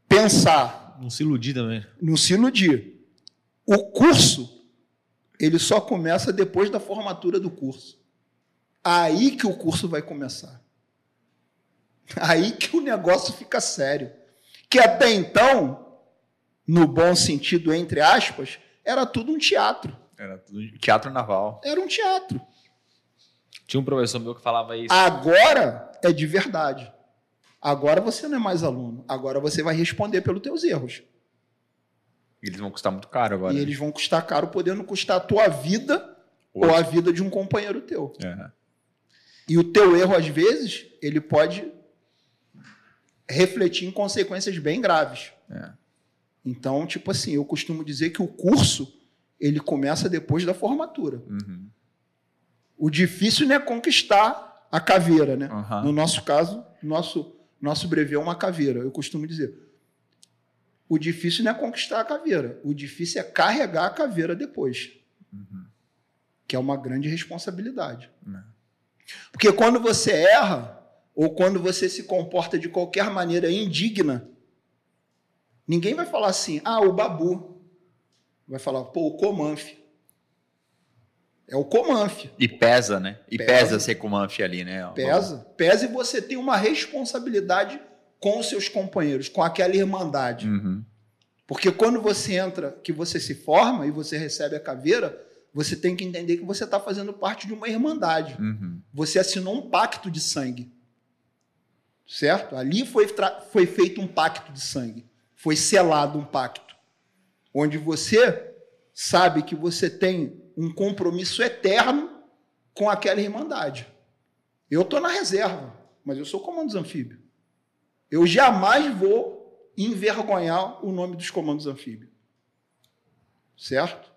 Pensar, Não se iludir também. não se iludir. O curso, ele só começa depois da formatura do curso. Aí que o curso vai começar. Aí que o negócio fica sério. Que até então, no bom sentido, entre aspas, era tudo um teatro. era tudo teatro naval. Era um teatro. Tinha um professor meu que falava isso. Agora é de verdade. Agora você não é mais aluno. Agora você vai responder pelos teus erros. Eles vão custar muito caro agora. E eles vão custar caro, podendo custar a tua vida ou a vida de um companheiro teu. É. E o teu erro, às vezes, ele pode refletir em consequências bem graves. É. Então, tipo assim, eu costumo dizer que o curso ele começa depois da formatura. Uhum. O difícil não é conquistar a caveira, né? Aham. No nosso caso, nosso nosso brevê é uma caveira. Eu costumo dizer. O difícil não é conquistar a caveira. O difícil é carregar a caveira depois. Que é uma grande responsabilidade. É. Porque quando você erra, ou quando você se comporta de qualquer maneira indigna, ninguém vai falar assim, ah, o babu. Vai falar, pô, o Comanf. É o Comanf. E pesa, né? E Pesa. pesa, ser com o Manf ali, né? Pesa. Pesa e você tem uma responsabilidade com os seus companheiros, com aquela irmandade. Uhum. Porque quando você entra, que você se forma e você recebe a caveira, você tem que entender que você está fazendo parte de uma irmandade. Uhum. Você assinou um pacto de sangue. Certo? Ali foi, foi feito um pacto de sangue. Foi selado um pacto. Onde você sabe que você tem um compromisso eterno com aquela irmandade. Eu estou na reserva, mas eu sou comandos anfíbio. Eu jamais vou envergonhar o nome dos comandos anfíbios. Certo?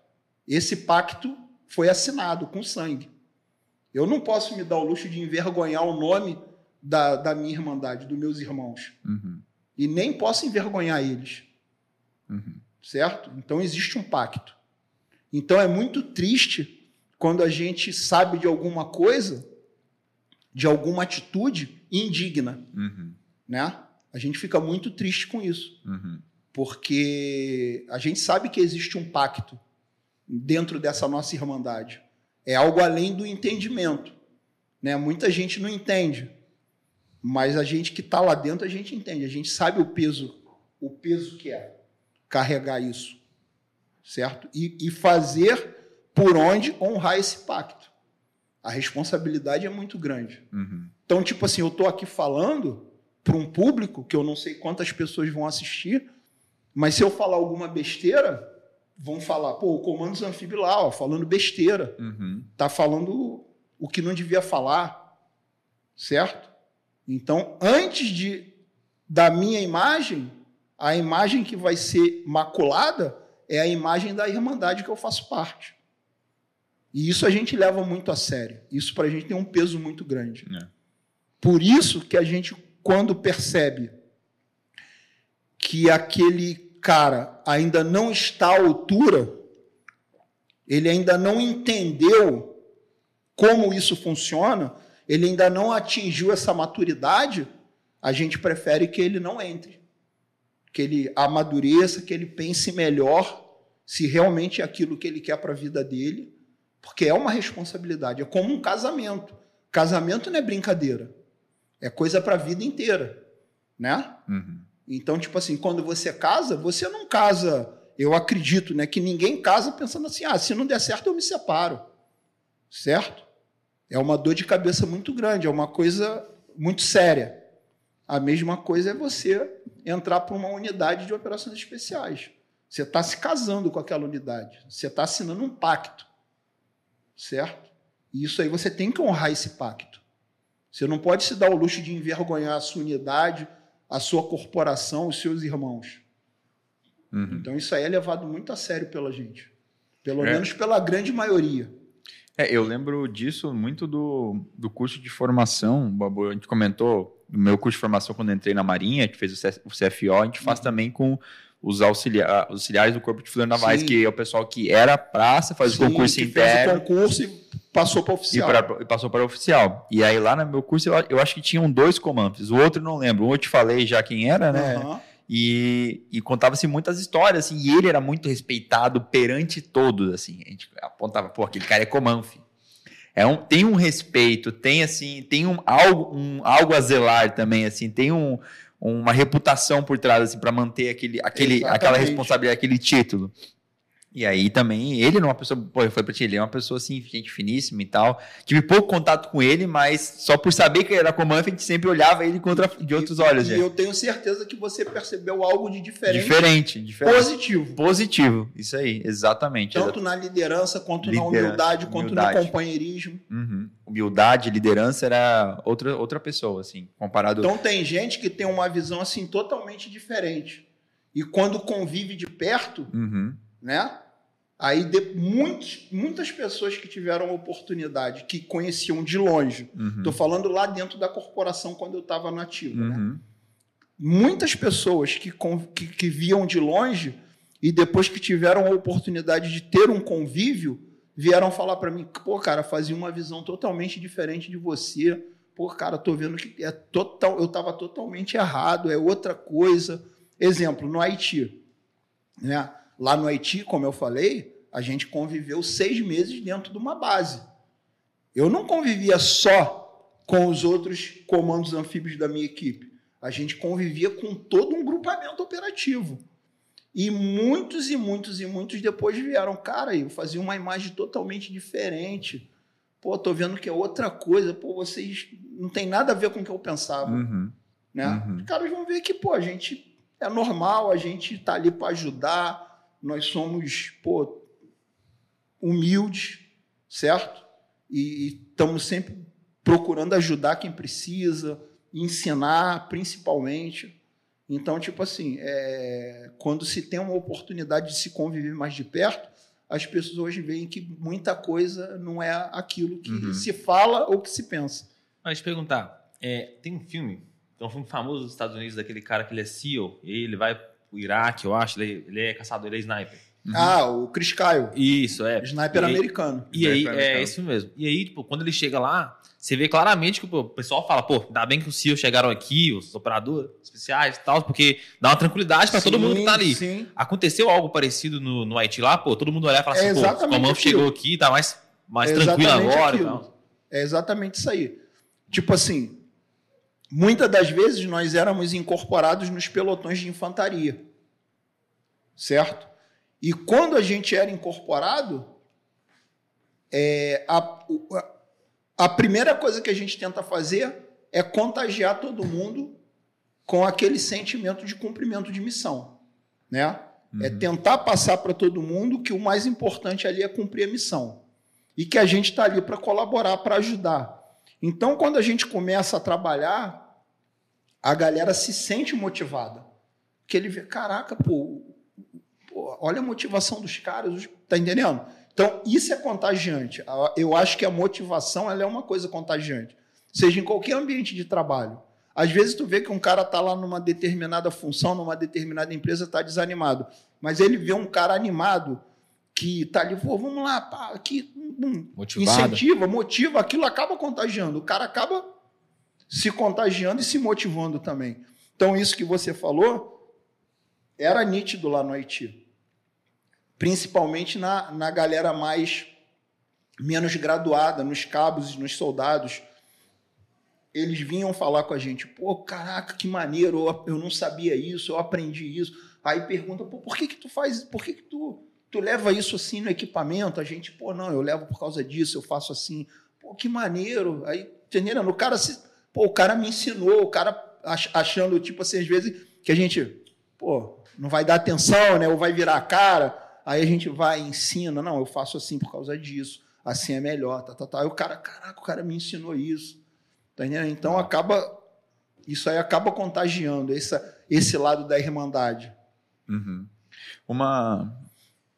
Esse pacto foi assinado com sangue. Eu não posso me dar o luxo de envergonhar o nome da, da minha irmandade, dos meus irmãos. Uhum. E nem posso envergonhar eles. Uhum. Certo? Então existe um pacto. Então é muito triste quando a gente sabe de alguma coisa, de alguma atitude indigna, Uhum. né? A gente fica muito triste com isso, Uhum. porque a gente sabe que existe um pacto dentro dessa nossa irmandade. É algo além do entendimento, né? Muita gente não entende, mas a gente que está lá dentro a gente entende. A gente sabe o peso, o peso que é carregar isso, certo? E, e fazer por onde honrar esse pacto. A responsabilidade é muito grande. Uhum. Então, tipo assim, eu estou aqui falando para um público que eu não sei quantas pessoas vão assistir, mas se eu falar alguma besteira, vão falar, pô, o Comandos Anfíbio lá, ó, falando besteira, Uhum. tá falando o que não devia falar, certo? Então, antes de da minha imagem, a imagem que vai ser maculada é a imagem da irmandade que eu faço parte. E isso a gente leva muito a sério. Isso para a gente tem um peso muito grande. É. Por isso que a gente, quando percebe que aquele cara ainda não está à altura, ele ainda não entendeu como isso funciona, ele ainda não atingiu essa maturidade, a gente prefere que ele não entre. Que ele amadureça, que ele pense melhor se realmente é aquilo que ele quer para a vida dele, porque é uma responsabilidade, é como um casamento. Casamento não é brincadeira, é coisa para a vida inteira, né? Uhum. Então, tipo assim, quando você casa, você não casa, eu acredito, né, que ninguém casa pensando assim, ah, se não der certo eu me separo. Certo? É uma dor de cabeça muito grande, é uma coisa muito séria. A mesma coisa é você entrar para uma unidade de operações especiais. Você está se casando com aquela unidade. Você está assinando um pacto. Certo? E isso aí você tem que honrar esse pacto. Você não pode se dar o luxo de envergonhar a sua unidade, a sua corporação, os seus irmãos. Uhum. Então isso aí é levado muito a sério pela gente. Pelo é. menos pela grande maioria. É, eu lembro disso muito do, do curso de formação. Babu, a gente comentou no meu curso de formação quando entrei na Marinha, que fez o CFO, a gente faz uhum. também com os auxilia auxiliares do Corpo de Fuzileiros Navais, Sim. que é o pessoal que era praça, faz Sim, o concurso interno. Fez o concurso e passou para oficial. E, pra, passou para oficial. E aí lá no meu curso eu, eu, acho que tinham dois comandos. O outro não lembro. Um eu te falei já quem era, né? Uhum. E, e contava-se muitas histórias, assim, e ele era muito respeitado perante todos, assim. A gente apontava, pô, aquele cara é comanfe. É um, tem um respeito, tem assim, tem um algo, um, algo a zelar também, assim, tem um, uma reputação por trás assim para manter aquele, aquele, aquela responsabilidade, aquele título. E aí também, ele não é uma pessoa, pô, eu falei pra ti, ele é uma pessoa assim, gente finíssima e tal. Tive pouco contato com ele, mas só por saber que ele era comando, a gente sempre olhava ele contra, de outros olhos. E, e eu tenho certeza que você percebeu algo de diferente. Diferente, diferente. Positivo. Positivo, isso aí, exatamente. Tanto na liderança, quanto liderança, na humildade, quanto humildade. no companheirismo. Uhum. Humildade, liderança era outra, outra pessoa, assim, comparado... Então tem gente que tem uma visão, assim, totalmente diferente. E quando convive de perto, uhum. né? Aí, de, muitos, muitas pessoas que tiveram oportunidade, que conheciam de longe, estou uhum. falando lá dentro da corporação quando eu estava nativo, né? uhum. né? Muitas pessoas que, que, que viam de longe e depois que tiveram a oportunidade de ter um convívio, vieram falar para mim, pô, cara, fazia uma visão totalmente diferente de você. Pô, cara, tô vendo que é total, eu estava totalmente errado, é outra coisa. Exemplo, no Haiti, né? Lá no Haiti, como eu falei, a gente conviveu seis meses dentro de uma base. Eu não convivia só com os outros comandos anfíbios da minha equipe. A gente convivia com todo um grupamento operativo. E muitos e muitos e muitos depois vieram, cara, eu fazia uma imagem totalmente diferente. Pô, tô vendo que é outra coisa. Pô, vocês não tem nada a ver com o que eu pensava. Uhum. Né? Uhum. Os caras vão ver que, pô, a gente é normal, a gente tá ali para ajudar. Nós somos, pô, humildes, certo? E estamos sempre procurando ajudar quem precisa, ensinar principalmente. Então, tipo assim, é, quando se tem uma oportunidade de se conviver mais de perto, as pessoas veem que muita coisa não é aquilo que uhum. se fala ou que se pensa. Mas perguntar, é, tem um filme, é um filme famoso dos Estados Unidos, daquele cara que ele é SEAL, ele vai pro Iraque, eu acho, ele, ele é caçador, ele é sniper. Uhum. Ah, o Chris Kyle. Isso, é. Sniper e americano. E aí, é isso mesmo. E aí, tipo, quando ele chega lá, você vê claramente que o pessoal fala, pô, ainda bem que os CEOs chegaram aqui, os operadores especiais e tal, porque dá uma tranquilidade para todo mundo que tá ali. Sim. Aconteceu algo parecido no, no Haiti lá, pô, todo mundo olhar e falar é assim, pô, o comando chegou aqui, tá mais, mais é tranquilo agora aquilo. e tal. É exatamente isso aí. Tipo assim, muitas das vezes nós éramos incorporados nos pelotões de infantaria. Certo? E quando a gente era incorporado, é, a, a primeira coisa que a gente tenta fazer é contagiar todo mundo com aquele sentimento de cumprimento de missão, né? É uhum. É tentar passar para todo mundo que o mais importante ali é cumprir a missão e que a gente está ali para colaborar, para ajudar. Então, quando a gente começa a trabalhar, a galera se sente motivada, porque ele vê, caraca, pô, olha a motivação dos caras, tá entendendo? Então, isso é contagiante. Eu acho que a motivação ela é uma coisa contagiante, seja em qualquer ambiente de trabalho. Às vezes tu vê que um cara tá lá numa determinada função, numa determinada empresa, tá desanimado, mas ele vê um cara animado que tá ali, pô, vamos lá, pá, aqui, hum, incentiva, motiva, aquilo acaba contagiando. O cara acaba se contagiando e se motivando também. Então, isso que você falou era nítido lá no Haiti principalmente na, na galera mais menos graduada, nos cabos e nos soldados. Eles vinham falar com a gente, pô, caraca, que maneiro, eu, não sabia isso, eu aprendi isso. Aí pergunta, pô, por que que tu faz, por que que tu, tu leva isso assim no equipamento? A gente, pô, não, eu levo por causa disso, eu faço assim. Pô, que maneiro. Aí, entendendo? O cara, se, pô, o cara me ensinou, o cara achando, tipo assim, às vezes, que a gente, pô, não vai dar atenção, né? Ou vai virar a cara. Aí a gente vai e ensina. Não, eu faço assim por causa disso. Assim é melhor. Tá, tá, tá. Aí o cara, caraca, o cara me ensinou isso. Tá entendendo? Então acaba. Isso aí acaba contagiando essa, esse lado da irmandade. Uhum. Uma.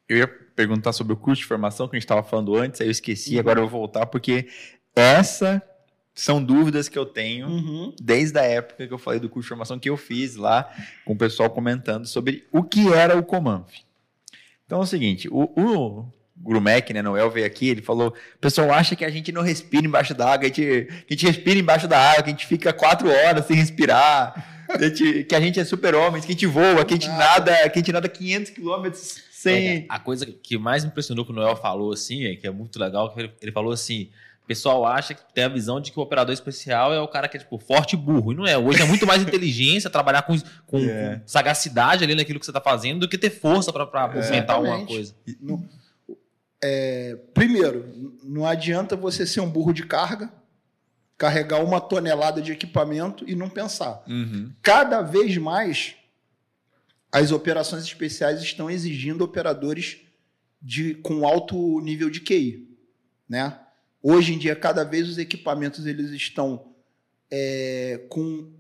Eu ia perguntar sobre o curso de formação que a gente estava falando antes, aí eu esqueci, uhum. agora eu vou voltar, porque essa são dúvidas que eu tenho uhum. desde a época que eu falei do curso de formação que eu fiz lá, com o pessoal comentando sobre o que era o Comanf. Então é o seguinte, o, o Grumec, né, Noel veio aqui, ele falou, o pessoal acha que a gente não respira embaixo d'água, que, que a gente respira embaixo da água, que a gente fica quatro horas sem respirar, que a gente é super-homens, que a gente voa, que a gente nada, que a gente nada 500 quilômetros sem... É, a coisa que mais impressionou que o Noel falou, assim, é, que é muito legal, que ele, ele falou assim, o pessoal acha que tem a visão de que o operador especial é o cara que é, tipo, forte e burro. E não é. Hoje é muito mais inteligência, trabalhar com, com, é. com, sagacidade ali naquilo que você está fazendo do que ter força para movimentar alguma coisa. No, é, primeiro, não adianta você ser um burro de carga, carregar uma tonelada de equipamento e não pensar. Uhum. Cada vez mais, as operações especiais estão exigindo operadores de, com alto nível de QI. Né? Hoje em dia, cada vez os equipamentos eles estão é, com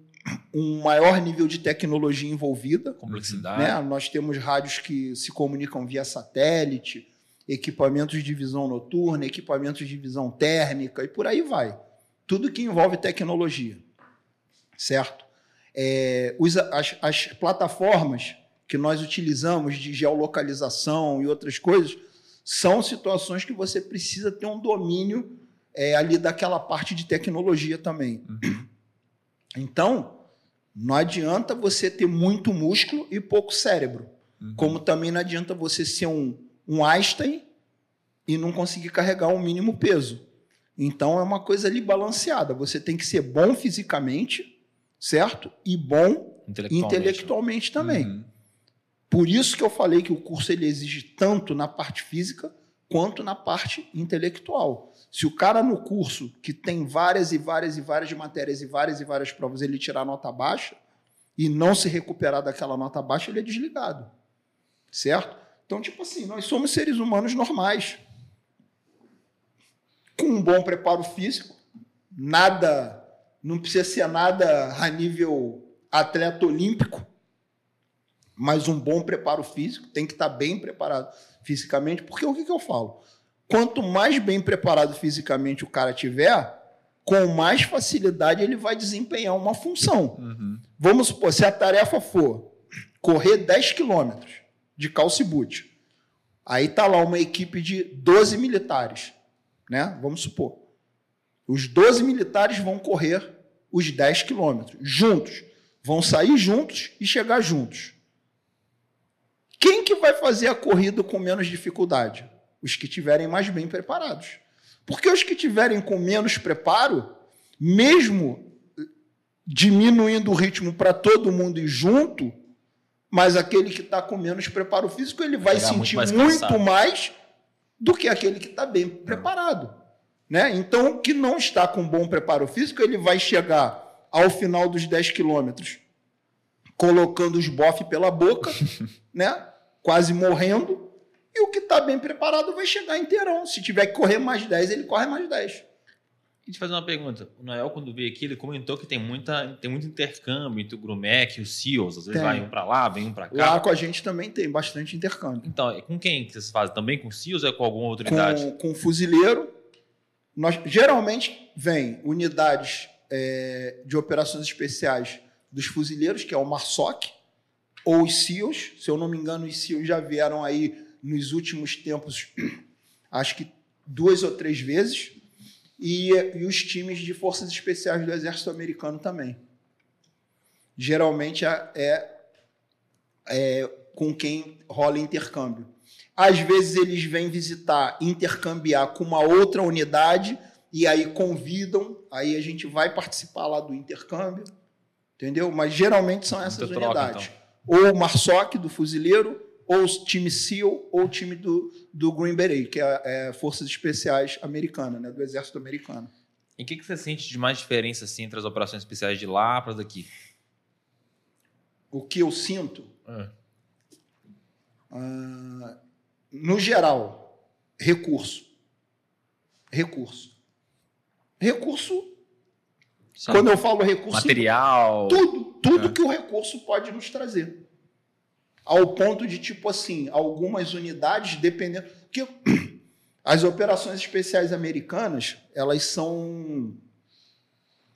um maior nível de tecnologia envolvida. Complexidade. Né? Nós temos rádios que se comunicam via satélite, equipamentos de visão noturna, equipamentos de visão térmica e por aí vai. Tudo que envolve tecnologia. Certo? É, os, as, as plataformas que nós utilizamos de geolocalização e outras coisas são situações que você precisa ter um domínio é, ali daquela parte de tecnologia também. Uhum. Então, não adianta você ter muito músculo e pouco cérebro. Uhum. Como também não adianta você ser um, um Einstein e não conseguir carregar o um mínimo peso. Então, é uma coisa ali balanceada. Você tem que ser bom fisicamente, certo? E bom intelectualmente, intelectualmente também. Uhum. Por isso que eu falei que o curso ele exige tanto na parte física quanto na parte intelectual. Se o cara no curso, que tem várias e várias e várias matérias e várias e várias provas, ele tirar nota baixa e não se recuperar daquela nota baixa, ele é desligado. Certo? Então, tipo assim, nós somos seres humanos normais. Com um bom preparo físico, nada, não precisa ser nada a nível atleta olímpico, mas um bom preparo físico, tem que estar bem preparado fisicamente, porque o que, que eu falo? Quanto mais bem preparado fisicamente o cara tiver, com mais facilidade ele vai desempenhar uma função. Uhum. Vamos supor, se a tarefa for correr 10 quilômetros de calcibute, aí está lá uma equipe de 12 militares, né? Vamos supor. Os 12 militares vão correr os 10 quilômetros juntos, vão sair juntos e chegar juntos. Quem que vai fazer a corrida com menos dificuldade? Os que tiverem mais bem preparados. Porque os que tiverem com menos preparo, mesmo diminuindo o ritmo para todo mundo ir junto, mas aquele que está com menos preparo físico, ele vai sentir muito, mais, muito mais, do que aquele que está bem preparado. Né? Então, o que não está com bom preparo físico, ele vai chegar ao final dos 10 quilômetros colocando os bofs pela boca, né? Quase morrendo, e o que está bem preparado vai chegar inteirão. Se tiver que correr mais 10, ele corre mais 10. E te fazer uma pergunta. O Noel, quando veio aqui, ele comentou que tem, muita, tem muito intercâmbio entre o Grumec e os SEALs. Às vezes tem. vai um para lá, vem um para cá. Lá com a gente também tem bastante intercâmbio. Então, com quem que vocês fazem? Também com SEALs ou é com alguma autoridade? Com, com fuzileiro. Nós, geralmente vem unidades é, de operações especiais dos fuzileiros, que é o MARSOC, ou os SEALs. Se eu não me engano, os SEALs já vieram aí nos últimos tempos, acho que duas ou três vezes. E, e os times de forças especiais do Exército Americano também. Geralmente é, é, com quem rola intercâmbio. Às vezes eles vêm visitar, intercambiar com uma outra unidade e aí convidam, aí a gente vai participar lá do intercâmbio, entendeu? Mas geralmente são essas unidades. Troca, então ou o Marsoc do fuzileiro, ou o time SEAL, ou o time do, do Green Beret, que é, é Forças Especiais Americana, né, do Exército Americano. E o que, que você sente de mais diferença assim, entre as operações especiais de lá para daqui? O que eu sinto? É. Uh, no geral, recurso. Recurso. Recurso. Sim. Quando eu falo recurso. Material. Tudo. Tudo é. que o recurso pode nos trazer. Ao ponto de, tipo assim, algumas unidades, dependendo. Porque as operações especiais americanas, elas são.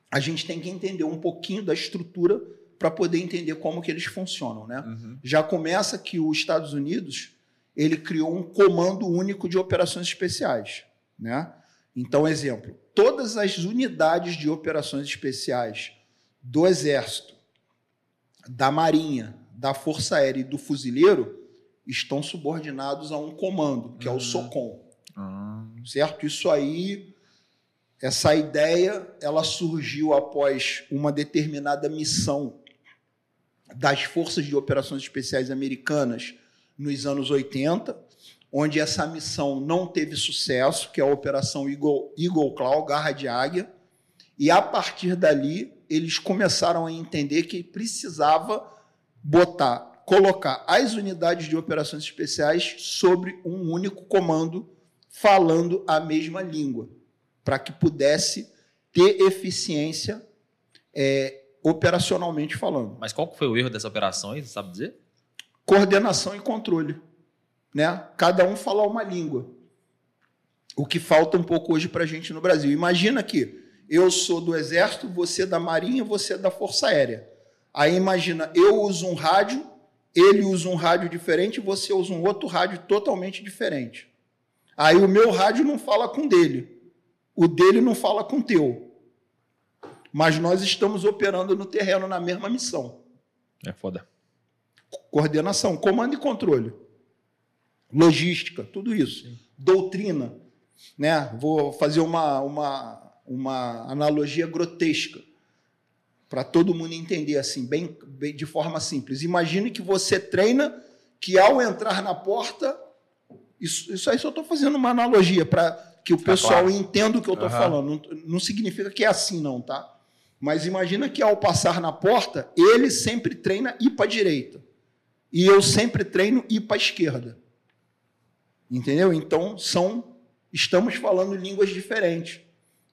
A gente tem que entender um pouquinho da estrutura para poder entender como que eles funcionam, né? Uhum. Já começa que os Estados Unidos ele criou um comando único de operações especiais, né? Então, exemplo, todas as unidades de operações especiais do Exército, da Marinha, da Força Aérea e do Fuzileiro estão subordinados a um comando, que uhum. é o SOCOM. Uhum. Certo? Isso aí, essa ideia, ela surgiu após uma determinada missão das Forças de Operações Especiais Americanas nos anos 80, onde essa missão não teve sucesso, que é a Operação Eagle, Eagle Claw, Garra de Águia, e a partir dali eles começaram a entender que precisava botar, colocar as unidades de operações especiais sobre um único comando falando a mesma língua, para que pudesse ter eficiência é, operacionalmente falando. Mas qual foi o erro dessa operação aí, sabe dizer? Coordenação e controle. Né? Cada um fala uma língua. O que falta um pouco hoje para a gente no Brasil. Imagina que eu sou do Exército, você da Marinha, você da Força Aérea. Aí imagina, eu uso um rádio, ele usa um rádio diferente, você usa um outro rádio totalmente diferente. Aí o meu rádio não fala com o dele, o dele não fala com o teu mas nós estamos operando no terreno na mesma missão. É foda. Coordenação, comando e controle. Logística, tudo isso. Sim. Doutrina. Né? Vou fazer uma, uma, uma analogia grotesca para todo mundo entender assim, bem, bem de forma simples. Imagine que você treina que ao entrar na porta, isso, isso aí só estou fazendo uma analogia para que o pessoal claro. entenda o que eu estou uhum. falando. Não, não significa que é assim, não, tá? Mas imagina que ao passar na porta, ele sempre treina ir para a direita. E eu sempre treino ir para a esquerda. Entendeu? Então, são estamos falando línguas diferentes.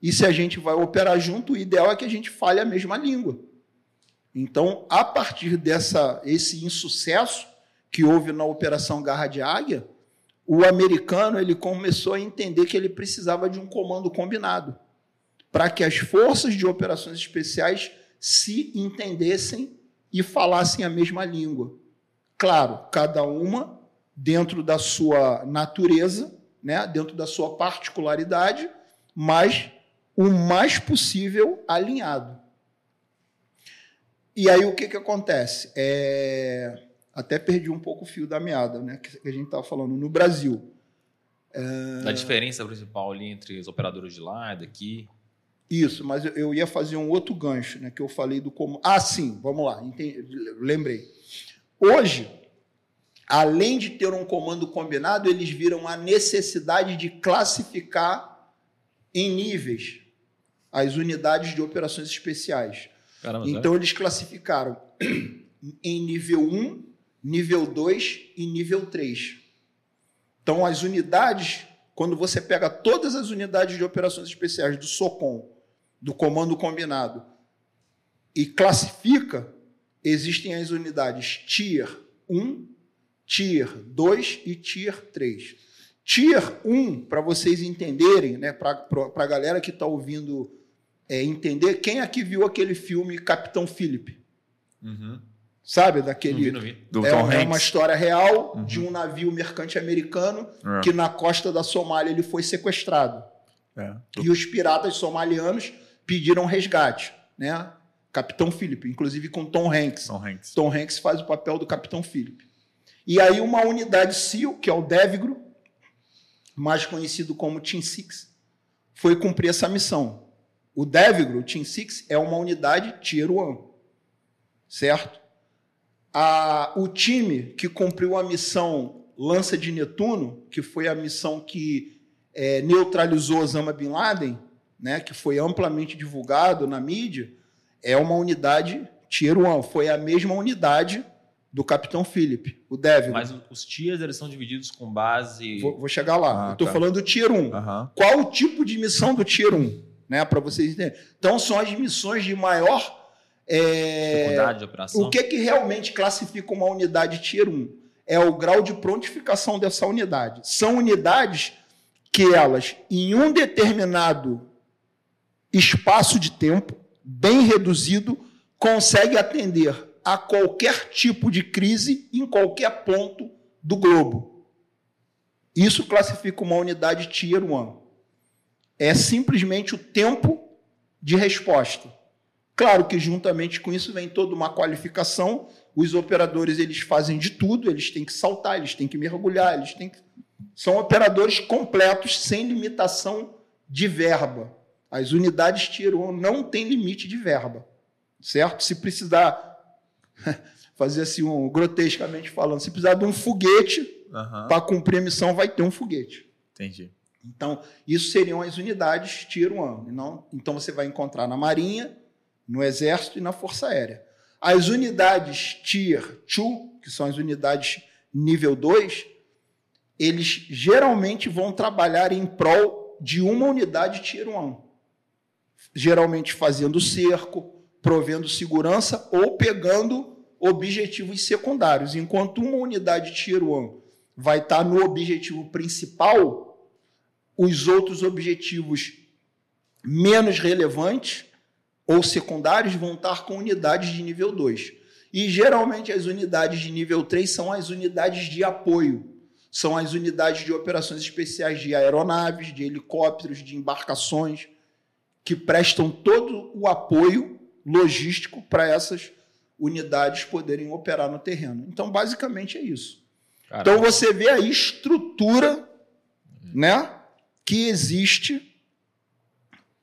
E se a gente vai operar junto, o ideal é que a gente fale a mesma língua. Então, a partir dessa esse insucesso que houve na operação Garra de Águia, o americano ele começou a entender que ele precisava de um comando combinado para que as forças de operações especiais se entendessem e falassem a mesma língua. Claro, cada uma dentro da sua natureza, né, dentro da sua particularidade, mas o mais possível alinhado. E aí o que, que acontece? É... Até perdi um pouco o fio da meada, né? Que a gente estava falando no Brasil. É... A diferença principal ali entre os operadores de lá e daqui. Isso, mas eu ia fazer um outro gancho, né, que eu falei do como. Ah, sim, vamos lá, entendi, lembrei. Hoje, além de ter um comando combinado, eles viram a necessidade de classificar em níveis as unidades de operações especiais. Caramba, então, eles classificaram em nível 1, nível 2 e nível 3. Então, as unidades, quando você pega todas as unidades de operações especiais do SOCOM do comando combinado e classifica, existem as unidades Tier 1, Tier 2 e Tier 3. Tier 1, para vocês entenderem, né, para a galera que está ouvindo é, entender, quem aqui viu aquele filme Capitão Philip? Uhum. Sabe, daquele. Não vi, não vi. Do é, Tom é uma história real uhum. de um navio mercante americano é. que na costa da Somália ele foi sequestrado. É. E os piratas somalianos pediram resgate, né? Capitão Philip, inclusive com Tom Hanks. Tom Hanks. Tom Hanks faz o papel do Capitão Philip. E aí uma unidade SEAL, que é o Devigro, mais conhecido como Team Six, foi cumprir essa missão. O Devigro, o Team Six, é uma unidade Tier 1, certo? A, o time que cumpriu a missão Lança de Netuno, que foi a missão que é, neutralizou Osama Bin Laden, né, que foi amplamente divulgado na mídia, é uma unidade Tier 1. Foi a mesma unidade do Capitão Philip, o Devil. Mas os tiers eles são divididos com base. Vou, vou chegar lá. Ah, Eu tô tá. falando do Tier 1. Aham. Qual o tipo de missão do Tier 1? Né, para vocês entenderem. Então, são as missões de maior. é, Dificuldade de operação. o que, que realmente classifica uma unidade Tier 1? É o grau de prontificação dessa unidade. São unidades que elas, em um determinado espaço de tempo, bem reduzido, conseguem atender a qualquer tipo de crise em qualquer ponto do globo. Isso classifica uma unidade Tier 1. É simplesmente o tempo de resposta. Claro que juntamente com isso vem toda uma qualificação. Os operadores eles fazem de tudo, eles têm que saltar, eles têm que mergulhar, eles têm que... são operadores completos sem limitação de verba. As unidades Tier 1 não têm limite de verba, certo? Se precisar fazer assim um grotescamente falando, se precisar de um foguete Aham. para cumprir a missão, vai ter um foguete. Entendi. Então, isso seriam as unidades Tier 1. Não, então, você vai encontrar na Marinha, no Exército e na Força Aérea. As unidades Tier 2, que são as unidades nível 2, eles geralmente vão trabalhar em prol de uma unidade Tier 1. Geralmente fazendo cerco, provendo segurança ou pegando objetivos secundários. Enquanto uma unidade Tier 1 vai estar no objetivo principal, os outros objetivos menos relevantes ou secundários vão estar com unidades de nível 2. E geralmente as unidades de nível 3 são as unidades de apoio. São as unidades de operações especiais de aeronaves, de helicópteros, de embarcações, que prestam todo o apoio logístico para essas unidades poderem operar no terreno. Então, basicamente é isso. Caramba. Então você vê a estrutura, né, que existe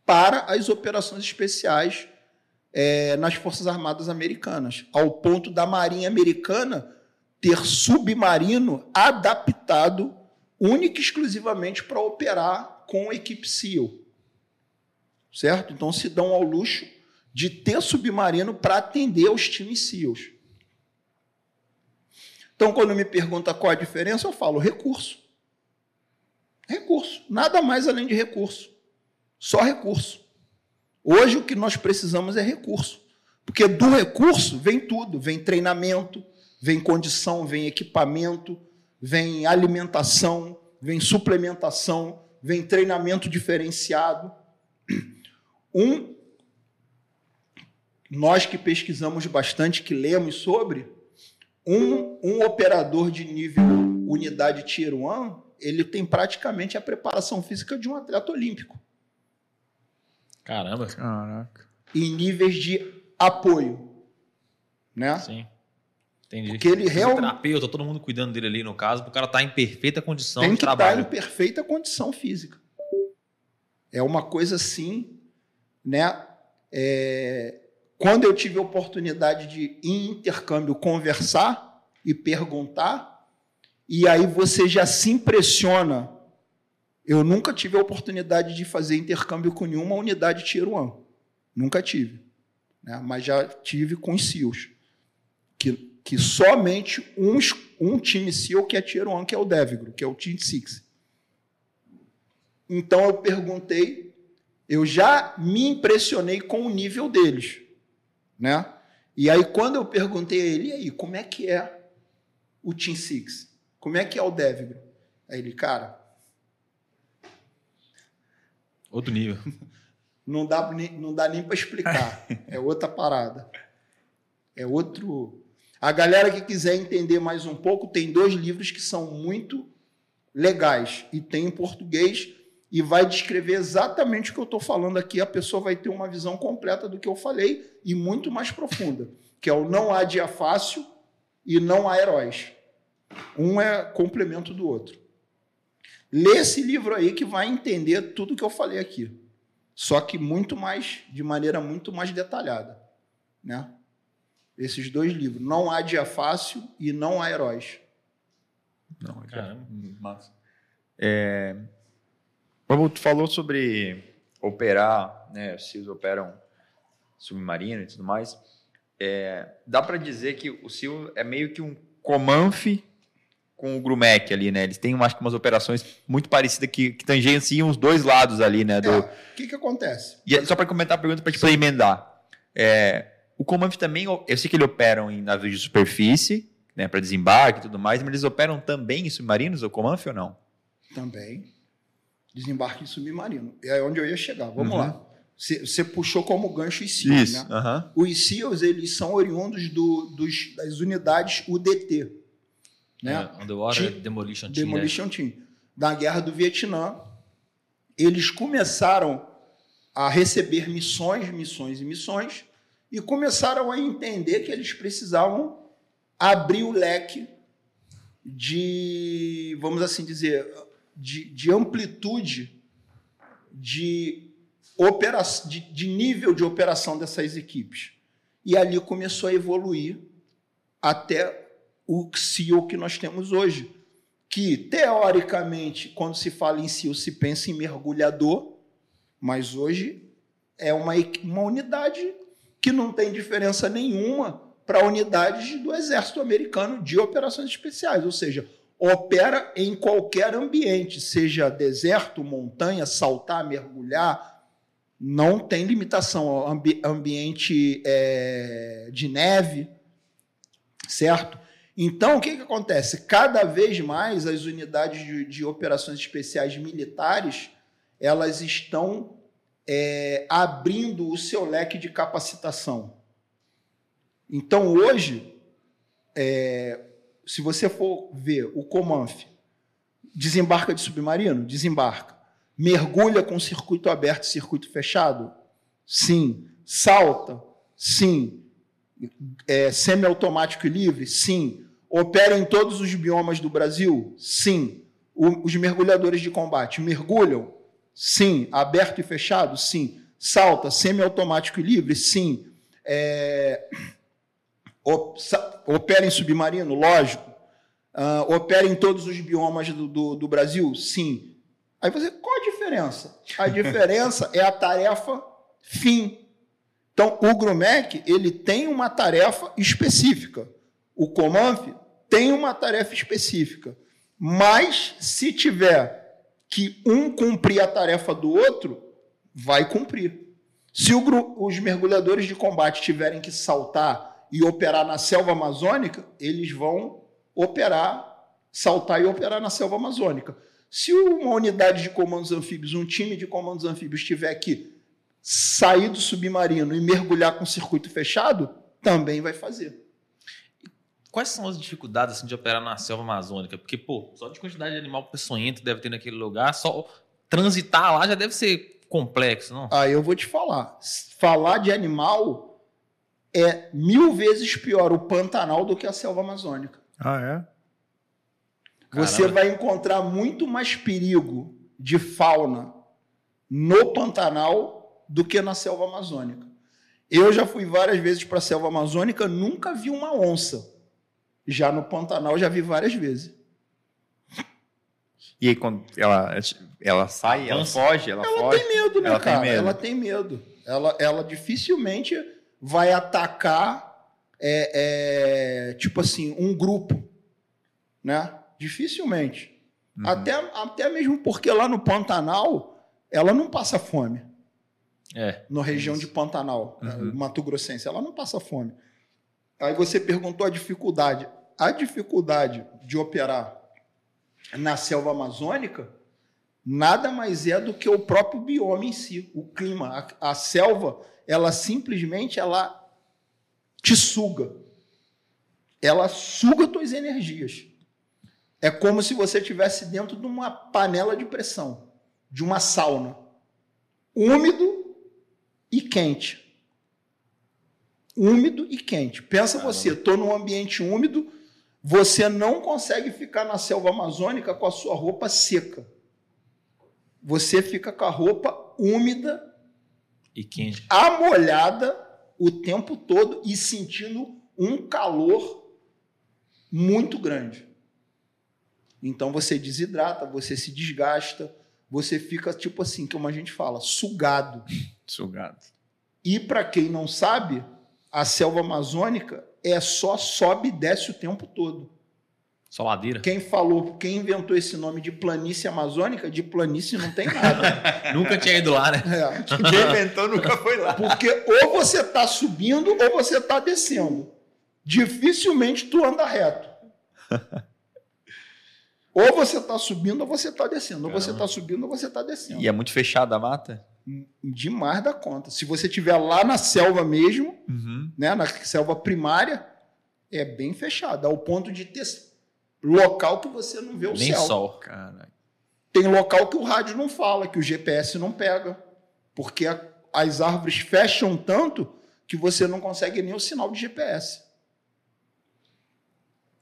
para as operações especiais é, nas Forças Armadas Americanas, ao ponto da Marinha Americana ter submarino adaptado única e exclusivamente para operar com equipe SEAL. Certo? Então se dão ao luxo de ter submarino para atender aos times SEALs. Então, quando me pergunta qual a diferença, eu falo recurso. Recurso. Nada mais além de recurso. Só recurso. Hoje o que nós precisamos é recurso. Porque do recurso vem tudo: vem treinamento, vem condição, vem equipamento, vem alimentação, vem suplementação, vem treinamento diferenciado. Um, nós que pesquisamos bastante, que lemos sobre, um, um operador de nível unidade Tier 1, ele tem praticamente a preparação física de um atleta olímpico, Caramba. Caraca. em níveis de apoio. Né? Sim. Entendi. Porque ele realmente Terapeuta, todo mundo cuidando dele ali no caso, o cara tá em perfeita condição tem de que estar trabalho. em perfeita condição física. É uma coisa assim, né? É, Quando eu tive a oportunidade de, em intercâmbio, conversar e perguntar, e aí você já se impressiona. Eu nunca tive a oportunidade de fazer intercâmbio com nenhuma unidade 1. Nunca tive. Né? Mas já tive com os SEALs. Que, que somente um time SEAL que é 1, que é o Devigro, que é o Team Six. Então eu perguntei, eu já me impressionei com o nível deles, né? E aí quando eu perguntei a ele, e aí, como é que é o Team Six? Como é que é o Devigro? Aí ele, cara, Outro nível. não dá, nem- não dá nem para explicar. É outra parada. É outro. A galera que quiser entender mais um pouco, tem dois livros que são muito legais e tem em português e vai descrever exatamente o que eu estou falando aqui. A pessoa vai ter uma visão completa do que eu falei e muito mais profunda, que é o não há dia fácil e não há heróis. Um é complemento do outro. Lê esse livro aí que vai entender tudo que eu falei aqui só que muito mais, de maneira muito mais detalhada, né? Esses dois livros, não há dia fácil e não há heróis. Não, Caramba. Massa. É, Tu falou sobre operar, né? Vocês operam submarino e tudo mais. é, dá para dizer que o Sil é meio que um Comanf com o Grumec ali, né? Eles têm, acho que, umas operações muito parecidas que, que tangenciam os dois lados ali, né? Do... É, o que que acontece? E é só para comentar a pergunta para te emendar. É, o Comanf também, eu sei que eles operam em navios de superfície, né, para desembarque e tudo mais, mas eles operam também em submarinos, o Comanf ou não? Também. Desembarque em submarino. É onde eu ia chegar. Vamos uhum. lá. Você puxou como gancho os SEALs, Isso, né? Uhum. Os SEALs, eles são oriundos do, dos, das unidades UDT. Né? É, Underwater Team, Demolition Team. Demolition né? Team. Da Guerra do Vietnã. Eles começaram a receber missões, missões e missões, e começaram a entender que eles precisavam abrir o leque de, vamos assim dizer, de, de amplitude de, opera de, de nível de operação dessas equipes. E ali começou a evoluir até o CEO que nós temos hoje, que teoricamente, quando se fala em CEO, se pensa em mergulhador, mas hoje é uma, uma unidade que não tem diferença nenhuma para unidades do exército americano de operações especiais, ou seja, opera em qualquer ambiente, seja deserto, montanha, saltar, mergulhar, não tem limitação. Ambi ambiente é, de neve, certo? Então, o que, que acontece? Cada vez mais as unidades de, de operações especiais militares elas estão é, abrindo o seu leque de capacitação. Então, hoje, é, se você for ver o Comanf, desembarca de submarino? Desembarca. Mergulha com circuito aberto e circuito fechado? Sim. Salta? Sim. É, semiautomático e livre? Sim. Opera em todos os biomas do Brasil? Sim. O, os mergulhadores de combate mergulham? Sim. Aberto e fechado? Sim. Salta, semiautomático e livre? Sim. É, opera em submarino? Lógico. Uh, opera em todos os biomas do, do, do, Brasil? Sim. Aí você, qual a diferença? A diferença é a tarefa fim. Então, o Grumec, ele tem uma tarefa específica. O Comanf tem uma tarefa específica. Mas, se tiver que um cumprir a tarefa do outro, vai cumprir. Se o, os mergulhadores de combate tiverem que saltar e operar na selva amazônica, eles vão operar, saltar e operar na selva amazônica. Se uma unidade de comandos anfíbios, um time de comandos anfíbios tiver que sair do submarino e mergulhar com circuito fechado, também vai fazer. Quais são as dificuldades assim, de operar na selva amazônica? Porque, pô, só de quantidade de animal peçonhento deve ter naquele lugar, só transitar lá já deve ser complexo, não? Ah, eu vou te falar. Falar de animal é mil vezes pior o Pantanal do que a selva amazônica. Ah, é? Você Caramba. vai encontrar muito mais perigo de fauna no Pantanal do que na selva amazônica. Eu já fui várias vezes para a selva amazônica, nunca vi uma onça. Já no Pantanal já vi várias vezes. E aí, quando ela, ela sai, ela foge, ela, ela foge. tem medo, né, ela cara? Tem medo. Ela tem medo. Ela, ela dificilmente vai atacar, é, é, tipo assim, um grupo, né? Dificilmente. Uhum. Até, até mesmo porque lá no Pantanal, ela não passa fome. É. Na região de Pantanal, uhum. Mato Grossense, ela não passa fome. Aí você perguntou a dificuldade. A dificuldade de operar na selva amazônica nada mais é do que o próprio bioma em si, o clima. A, a selva, ela simplesmente ela te suga. Ela suga tuas energias. É como se você estivesse dentro de uma panela de pressão, de uma sauna. Úmido e quente úmido e quente. Pensa Caramba. você, estou num ambiente úmido, você não consegue ficar na selva amazônica com a sua roupa seca. Você fica com a roupa úmida e quente, amolhada o tempo todo e sentindo um calor muito grande. Então você desidrata, você se desgasta, você fica tipo assim, como a gente fala, sugado. Sugado. E para quem não sabe, A selva amazônica é só sobe e desce o tempo todo. Só ladeira. Quem falou, quem inventou esse nome de planície amazônica, de planície não tem nada. nunca tinha ido lá, né? É. Quem inventou nunca foi lá. Porque ou você está subindo ou você está descendo. Dificilmente tu anda reto. Ou você está subindo ou você está descendo. Ou você está subindo ou você está descendo. E é muito fechada a mata? Demais da conta. Se você estiver lá na selva mesmo, Uhum. né, na selva primária, é bem fechado. Ao ponto de ter local que você não vê o Nem céu. sol. Caralho. Tem local que o rádio não fala, que o GPS não pega. Porque a- as árvores fecham tanto que você não consegue nem o sinal de GPS.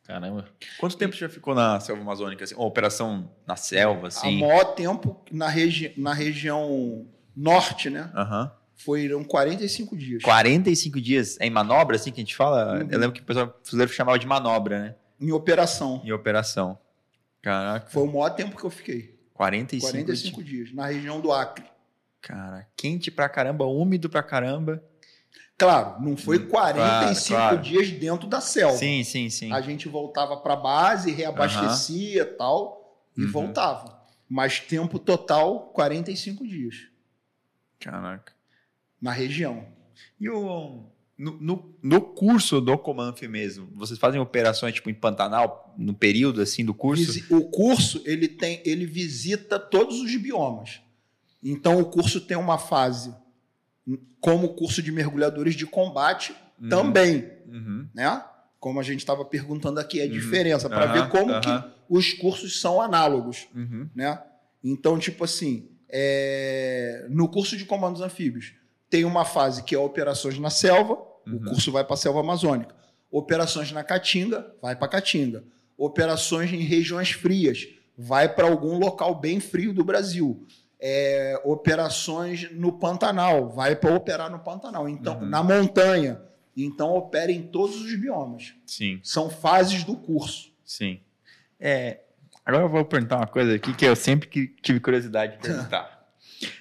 Caramba. Quanto tempo você já ficou na selva amazônica? Assim? Uma operação na selva, assim? maior tempo na, regi na região norte, né? Aham. Foram 45 dias. 45 dias é em manobra, assim que a gente fala? Uhum. Eu lembro que o pessoal fuzileiro chamava de manobra, né? Em operação. Em operação. Caraca. Foi o maior tempo que eu fiquei. 45, 45 dias. Na região do Acre. Cara, quente pra caramba, úmido pra caramba. Claro, não foi Hum, 45 claro, claro. dias dentro da selva. Sim, sim, sim. A gente voltava para base, reabastecia tal, e Uhum. voltava. Mas tempo total, 45 dias Caraca. na região. E o, no, no, no curso do Comanf mesmo, vocês fazem operações tipo em Pantanal, no período assim do curso? O curso ele tem, ele visita todos os biomas. Então o curso tem uma fase como o curso de mergulhadores de combate Uhum. também, Uhum. né? Como a gente estava perguntando aqui, a Uhum. diferença para ver como que os cursos são análogos, Uhum. né? Então, tipo assim, é, no curso de comandos anfíbios tem uma fase que é operações na selva, Uhum. o curso vai para a selva amazônica. Operações na Caatinga, vai para Caatinga. Operações em regiões frias, vai para algum local bem frio do Brasil. É, operações no Pantanal, vai para operar no Pantanal. Então, Uhum. na montanha. Então, opera em todos os biomas. Sim, São fases do curso. sim. É, agora eu vou perguntar uma coisa aqui que eu sempre que tive curiosidade de perguntar.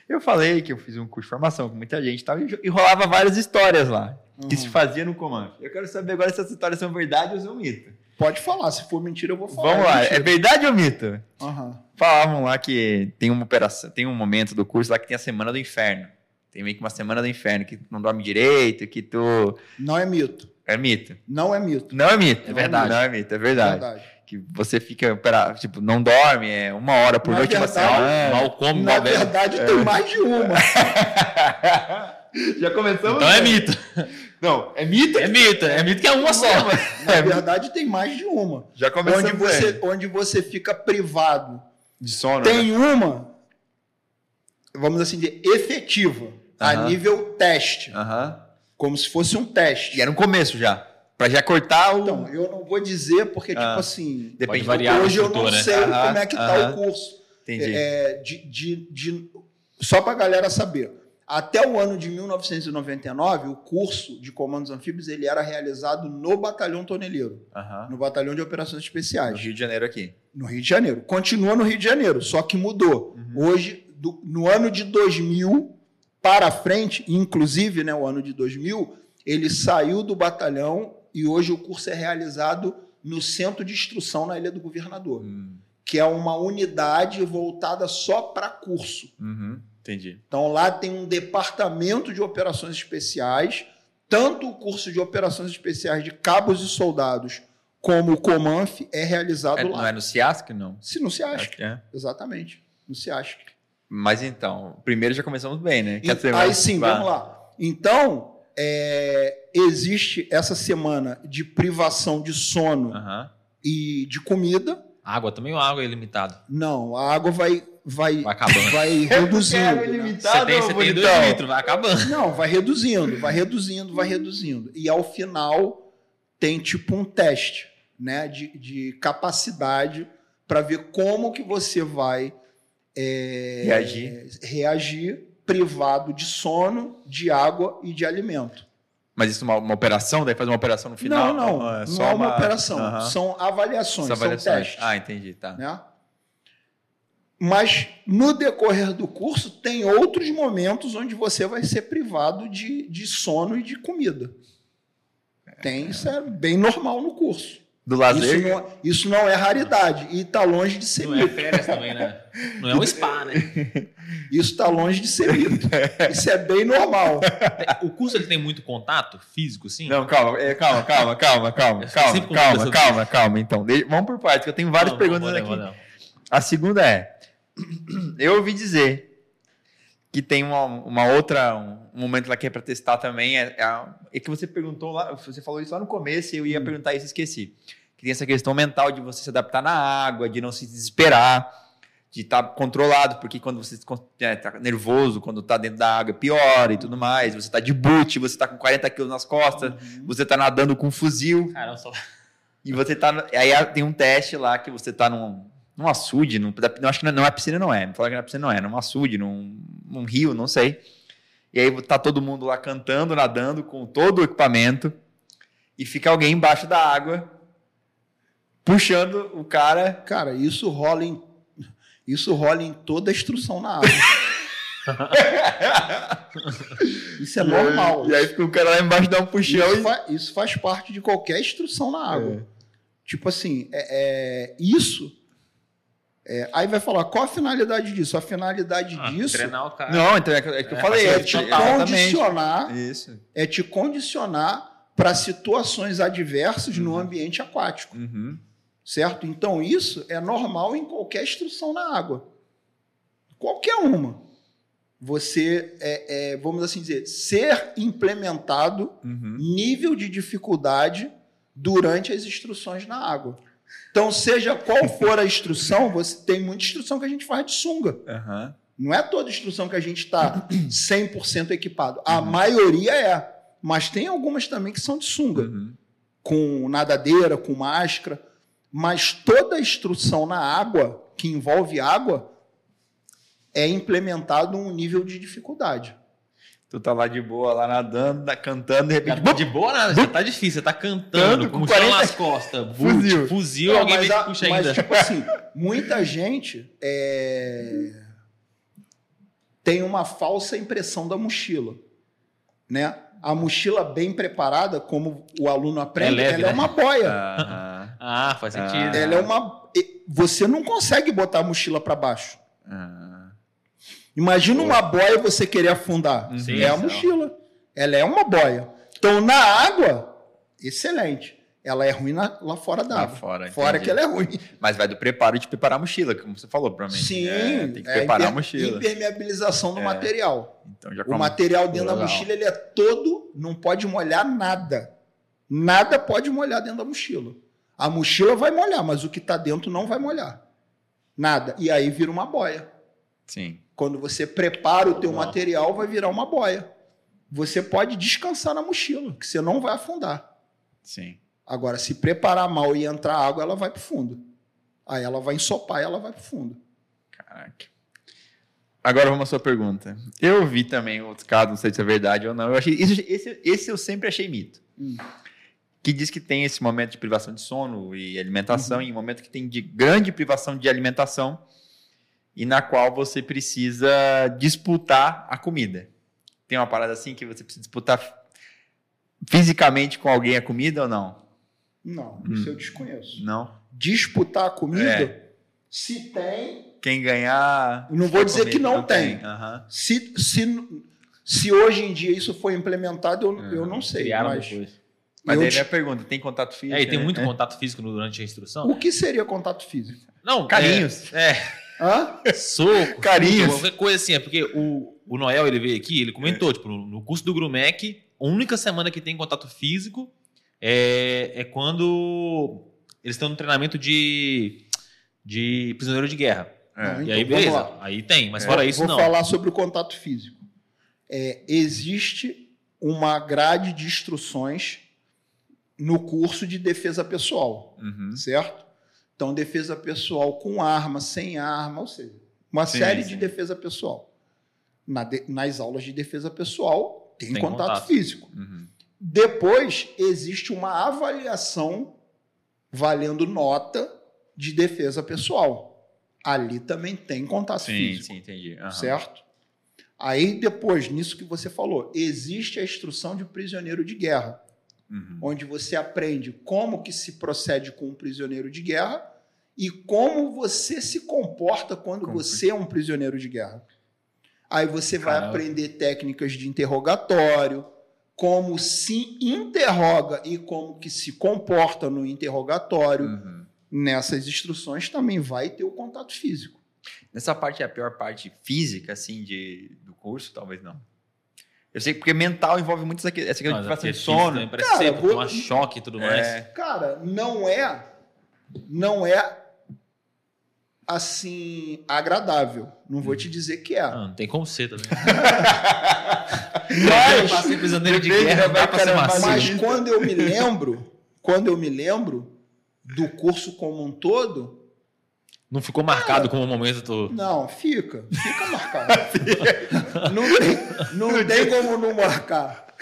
eu falei que eu fiz um curso de formação com muita gente e tal, e rolava várias histórias lá que se Uhum. fazia no comando. Eu quero saber agora se essas histórias são verdade ou são mito. Pode falar, se for mentira, eu vou falar. Vamos lá, é verdade ou mito? Aham. Falavam lá que tem uma operação, tem um momento do curso lá que tem a semana do inferno. Tem meio que uma semana do inferno, que tu não dorme direito, que tu. Não é mito. É mito. Não é mito. Não é mito. É verdade. Não é mito, é verdade. Verdade. Que você fica, opera- tipo, não dorme, é uma hora por Na noite, verdade, semana. Mal come, Na mal bebe. verdade, É. tem mais de uma. Já começamos? Então é bem. mito. Não, é mito? É mito. É mito que é uma só. Na verdade, tem mais de uma. Já começamos Onde você, bem. onde você fica privado. De sono, né? Tem uma, vamos assim dizer, efetiva, a Aham. nível teste. Aham. Como se fosse um teste. E era um começo já. Pra já cortar o... Então, eu não vou dizer, porque, Ah. tipo assim, Depende variar. hoje eu não né? sei Aham, como é que tá aham. o curso. Entendi. É, de, de, de- só para a galera saber. Até o ano de 1999, o curso de comandos anfíbios ele era realizado no Batalhão Toneleiro, Aham. no Batalhão de Operações No Especiais, Rio de Janeiro aqui. no Rio de Janeiro. Continua no Rio de Janeiro, só que mudou. Hoje, do- no ano de 2000 para frente, inclusive né, o ano de 2000, ele saiu do batalhão e hoje o curso é realizado no Centro de Instrução na Ilha do Governador Hum. que é uma unidade voltada só para curso. Uhum. Entendi. Então lá tem um departamento de operações especiais, tanto o curso de operações especiais de cabos e soldados como o Comanf é realizado É, lá. não é no CIASC, não? Se Acho que é. exatamente, se acha. Mas então, primeiro já começamos bem, né? Dizer, Aí sim, vamos lá. Então, é, existe essa semana de privação de sono Aham. e de comida. Água também, ou água é ilimitado. Não, a água vai, vai, Vai acabando. vai reduzindo. Né? ilimitado, Você tem, você tem dois litros, vai acabando. Não, vai reduzindo, vai reduzindo, vai reduzindo. E ao final tem tipo um teste né, de, de capacidade para ver como que você vai é, Reagir. reagir privado de sono, de água e de alimento. Mas isso é uma, uma operação? Daí faz uma operação no final? não, não, Ah, não é uma, operação. Aham. São avaliações, São são avaliações. testes. Ah, entendi, tá. né? Mas no decorrer do curso tem outros momentos onde você vai ser privado de, de sono e de comida. Tem, isso é bem normal no curso. Do lazer? Isso não, isso não é raridade e está longe de ser Não é férias também, né? Não é um spa, né? Isso está longe de ser mito. Isso é bem normal. O curso ele tem muito contato físico, sim? Não, calma, é, calma, calma, calma, calma, calma, calma, calma, calma. Então, vamos por partes, que eu tenho várias Não, perguntas não, aqui. não, não. A segunda é: eu ouvi dizer que tem uma, uma outra, um, momento lá que é para testar também. É, é, é que você perguntou lá, você falou isso lá no começo e eu ia perguntar isso e esqueci. Que tem essa questão mental de você se adaptar na água, de não se desesperar, de estar controlado, porque quando você está nervoso, quando está dentro da água, piora e tudo mais. Você está de boot, você está com 40 quilos nas costas, você está nadando com um fuzil. Caramba, só... E você tá. Aí tem um teste lá que você tá num, num açude, num, não, acho que não, não é piscina, não é. Me falaram que na piscina não é, num açude, num, num rio, não sei. E aí tá todo mundo lá cantando, nadando com todo o equipamento. E fica alguém embaixo da água puxando o cara. Cara, isso rola em, isso rola em toda a instrução na água. isso é normal. E aí fica o cara lá embaixo dá um puxão Isso, e. fa- isso faz parte de qualquer instrução na água. É. Tipo assim, é, é- isso. é, aí vai falar, qual a finalidade disso? A finalidade Ah, disso treinar o cara. Não, então é que é que eu É, falei. é É, te condicionar, Isso. é te condicionar para situações adversas no ambiente aquático, Uhum. Certo? Então isso é normal em qualquer instrução na água, qualquer uma. Você é, é, vamos assim dizer, ser implementado Uhum. nível de dificuldade durante as instruções na água. Então, seja qual for a instrução, você tem muita instrução que a gente faz de sunga. Aham. Não é toda instrução que a gente está 100% equipado. A maioria é, mas tem algumas também que são de sunga, Uhum. com nadadeira, com máscara. Mas toda instrução na água, que envolve água, é implementado um nível de dificuldade. Tu tá lá de boa, lá nadando, na- cantando, de repente. Tá de boa nada, já tá difícil. Você tá cantando, com com mochilão 40 nas costas, Fuzil. fuzil, Não, alguém mas, vem a- te puxa mas, ainda. tipo assim, muita gente é, tem uma falsa impressão da mochila, né? A mochila bem preparada, como o aluno aprende, É leve, ela é né? uma boia. Aham. Ah, faz sentido. Ela é uma. Você não consegue botar a mochila para baixo. Ah. Imagina uma boia você querer afundar. Sim, é a mochila. Ela é uma boia. Então, na água, excelente. Ela é ruim na- lá fora da Lá água. fora, Fora entendi. que ela é ruim. Mas vai do preparo de preparar a mochila, como você falou, provavelmente. Sim, É, tem que é preparar a mochila. Impermeabilização do É. material. Então já O material dentro da Legal. mochila ele é todo, não pode molhar nada. Nada pode molhar dentro da mochila. A mochila vai molhar, mas o que está dentro não vai molhar. Nada. E aí vira uma boia. Sim. Quando você prepara o teu Legal. material, vai virar uma boia. Você pode descansar na mochila, que você não vai afundar. Sim. Agora, se preparar mal e entrar água, ela vai para o fundo. Aí ela vai ensopar e ela vai para o fundo. Caraca. Agora vamos à sua pergunta. Eu vi também outros casos, não sei se é verdade ou não. Eu achei, esse, esse, esse eu sempre achei mito. Hum. Que diz que tem esse momento de privação de sono e alimentação, Uhum. e um momento que tem de grande privação de alimentação, e na qual você precisa disputar a comida. Tem uma parada assim que você precisa disputar fisicamente com alguém a comida ou não? Não, Hum. isso eu desconheço. Não. Disputar a comida, É. se tem, Quem ganhar. Não vou dizer que não tem. Aham. se, se, se hoje em dia isso foi implementado, eu, eu não sei. Criaram Mas, depois. Mas eu aí dis- minha pergunta, tem contato físico? É, e tem né? muito É. contato físico durante a instrução? o que seria contato físico? Não, Carinhos. É, Hã? é soco, Carinhos. qualquer coisa assim. É porque o, o Noel, ele veio aqui, ele comentou, tipo, no, curso do Grumec, a única semana que tem contato físico é, é quando eles estão no treinamento de, de prisioneiro de guerra. É. Não, e aí, então, vamos beleza. Aí tem, mas É, fora isso, Vou não. falar sobre o contato físico. É, existe uma grade de instruções no curso de defesa pessoal, Uhum. certo? Então, defesa pessoal com arma, sem arma, ou seja, uma Sim, série sim. de defesa pessoal. Na de- nas aulas de defesa pessoal, tem, Tem contato, contato. físico. Uhum. Depois, existe uma avaliação valendo nota de defesa pessoal. Ali também tem contato Sim, físico sim, entendi. Aham. certo? Aí depois, nisso que você falou, existe a instrução de prisioneiro de guerra. Uhum. onde você aprende como que se procede com um prisioneiro de guerra e como você se comporta quando como você é um prisioneiro de guerra. Aí você vai Caramba. aprender técnicas de interrogatório, como se interroga e como que se comporta no interrogatório. Uhum. Nessas instruções também vai ter o contato físico. Nessa parte é a pior parte física, assim, de, do curso? Talvez não. Eu sei porque mental envolve muito essa questão de de sono. Parece cara, sempre vou... choque e tudo é. mais. Cara, não é, não é assim agradável. Não vou te dizer que é. Não, não tem como ser também. mas, prisioneiro de guerra, vai mas, mas quando eu me lembro, quando eu me lembro do curso como um todo, não ficou marcado como um momento. Não, fica. Fica marcado. não, tem, não tem como não marcar.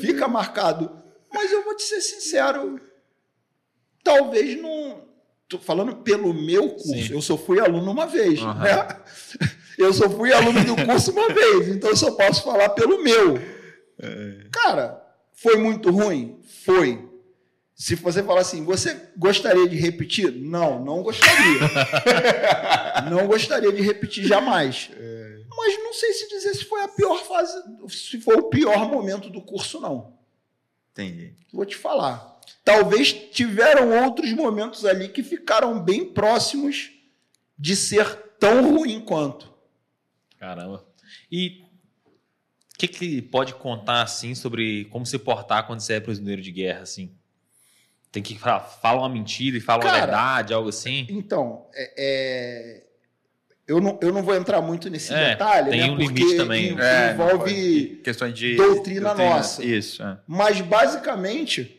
Fica marcado. Mas eu vou te ser sincero, talvez não. Tô falando pelo meu curso. Sim. Eu só fui aluno uma vez. Uhum. Né? Eu só fui aluno do curso uma vez, então eu só posso falar pelo meu. É. Cara, foi muito ruim? Foi. Se você falar assim, você gostaria de repetir? Não, não gostaria. não gostaria de repetir jamais. É. Mas não sei se dizer se foi a pior fase, se foi o pior momento do curso, não. Entendi. Vou te falar. Talvez tiveram outros momentos ali que ficaram bem próximos de ser tão ruim quanto. Caramba. E o que, que pode contar assim sobre como se portar quando você é prisioneiro de guerra, assim? Tem que falar, fala uma mentira e fala Cara, uma verdade, algo assim? Então, é, é, eu, não, eu não vou entrar muito nesse é, detalhe, tem né? um limite também. É, envolve questões de doutrina, doutrina nossa. Isso. Mas basicamente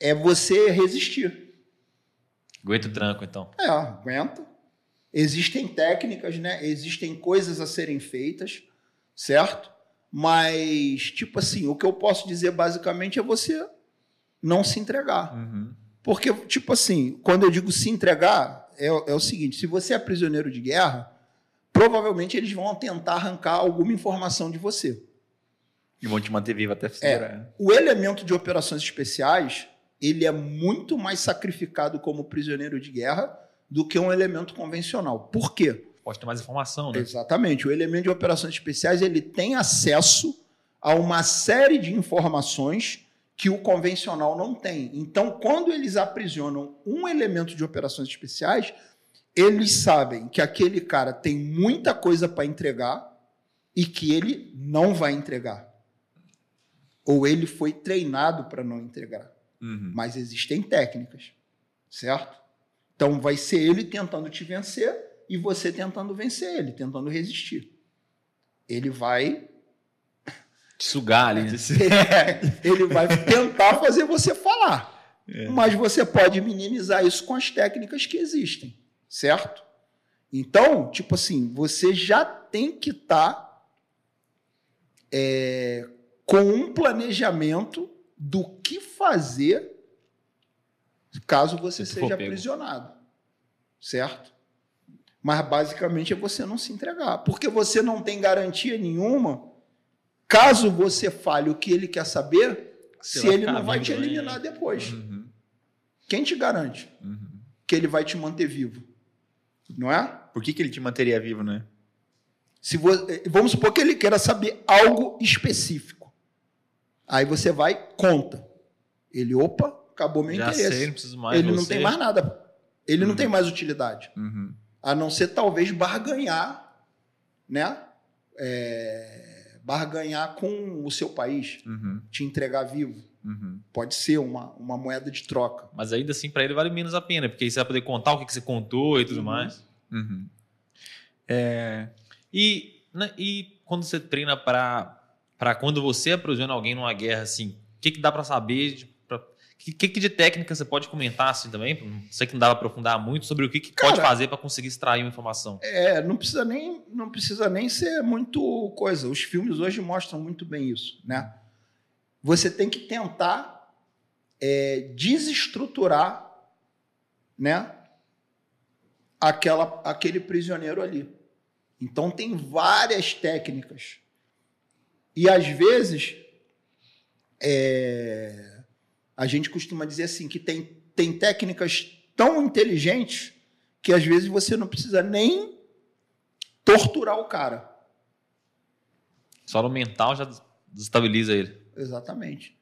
é você resistir. Aguenta o tranco, então. É, aguenta. Existem técnicas, né? Existem coisas a serem feitas, certo? Mas, tipo assim, o que eu posso dizer basicamente é você não se entregar. Uhum. Porque, tipo assim, quando eu digo se entregar, é, é, o seguinte: se você é prisioneiro de guerra, provavelmente eles vão tentar arrancar alguma informação de você. E vão te manter vivo até é, O elemento de operações especiais ele é muito mais sacrificado como prisioneiro de guerra do que um elemento convencional. Por quê? Pode ter mais informação, né? Exatamente. O elemento de operações especiais ele tem acesso a uma série de informações que o convencional não tem. Então, quando eles aprisionam um elemento de operações especiais, eles sabem que aquele cara tem muita coisa para entregar e que ele não vai entregar. Ou ele foi treinado para não entregar. Uhum. Mas existem técnicas, certo? Então vai ser ele tentando te vencer e você tentando vencer ele, tentando resistir. Ele vai sugar ali. Né? Ele vai tentar fazer você falar. É. Mas você pode minimizar isso com as técnicas que existem, certo? Então, tipo assim, você já tem que estar tá, é, com um planejamento do que fazer caso você Se seja aprisionado, certo? Mas basicamente é você não se entregar, porque você não tem garantia nenhuma Caso você fale o que ele quer saber, você se ele não vai te eliminar aí. depois. Uhum. Quem te garante uhum. que ele vai te manter vivo? Não é? Por que, que ele te manteria vivo, né? Se vo... Vamos supor que ele queira saber algo específico. Aí você vai, conta. Ele, opa, acabou meu Já interesse. Sei, não preciso mais ele não tem mais nada. Ele uhum. não tem mais utilidade. Uhum. A não ser talvez barganhar, né? É barganhar com o seu país, uhum. te entregar vivo. Uhum. Pode ser uma, uma moeda de troca. Mas ainda assim, para ele vale menos a pena, porque aí você vai poder contar o que, que você contou e tudo uhum. mais. Uhum. É... E, né, e quando você treina para quando você aprisiona alguém numa guerra, assim, o que, que dá para saber que, que de técnica você pode comentar assim também? Sei que não dá para aprofundar muito sobre o que, que Cara, pode fazer para conseguir extrair uma informação. É, não precisa nem não precisa nem ser muito coisa. Os filmes hoje mostram muito bem isso, né? Você tem que tentar é, desestruturar, né? Aquela, aquele prisioneiro ali. Então tem várias técnicas e às vezes é, a gente costuma dizer assim que tem, tem técnicas tão inteligentes que às vezes você não precisa nem torturar o cara. Só no mental já desestabiliza ele. Exatamente.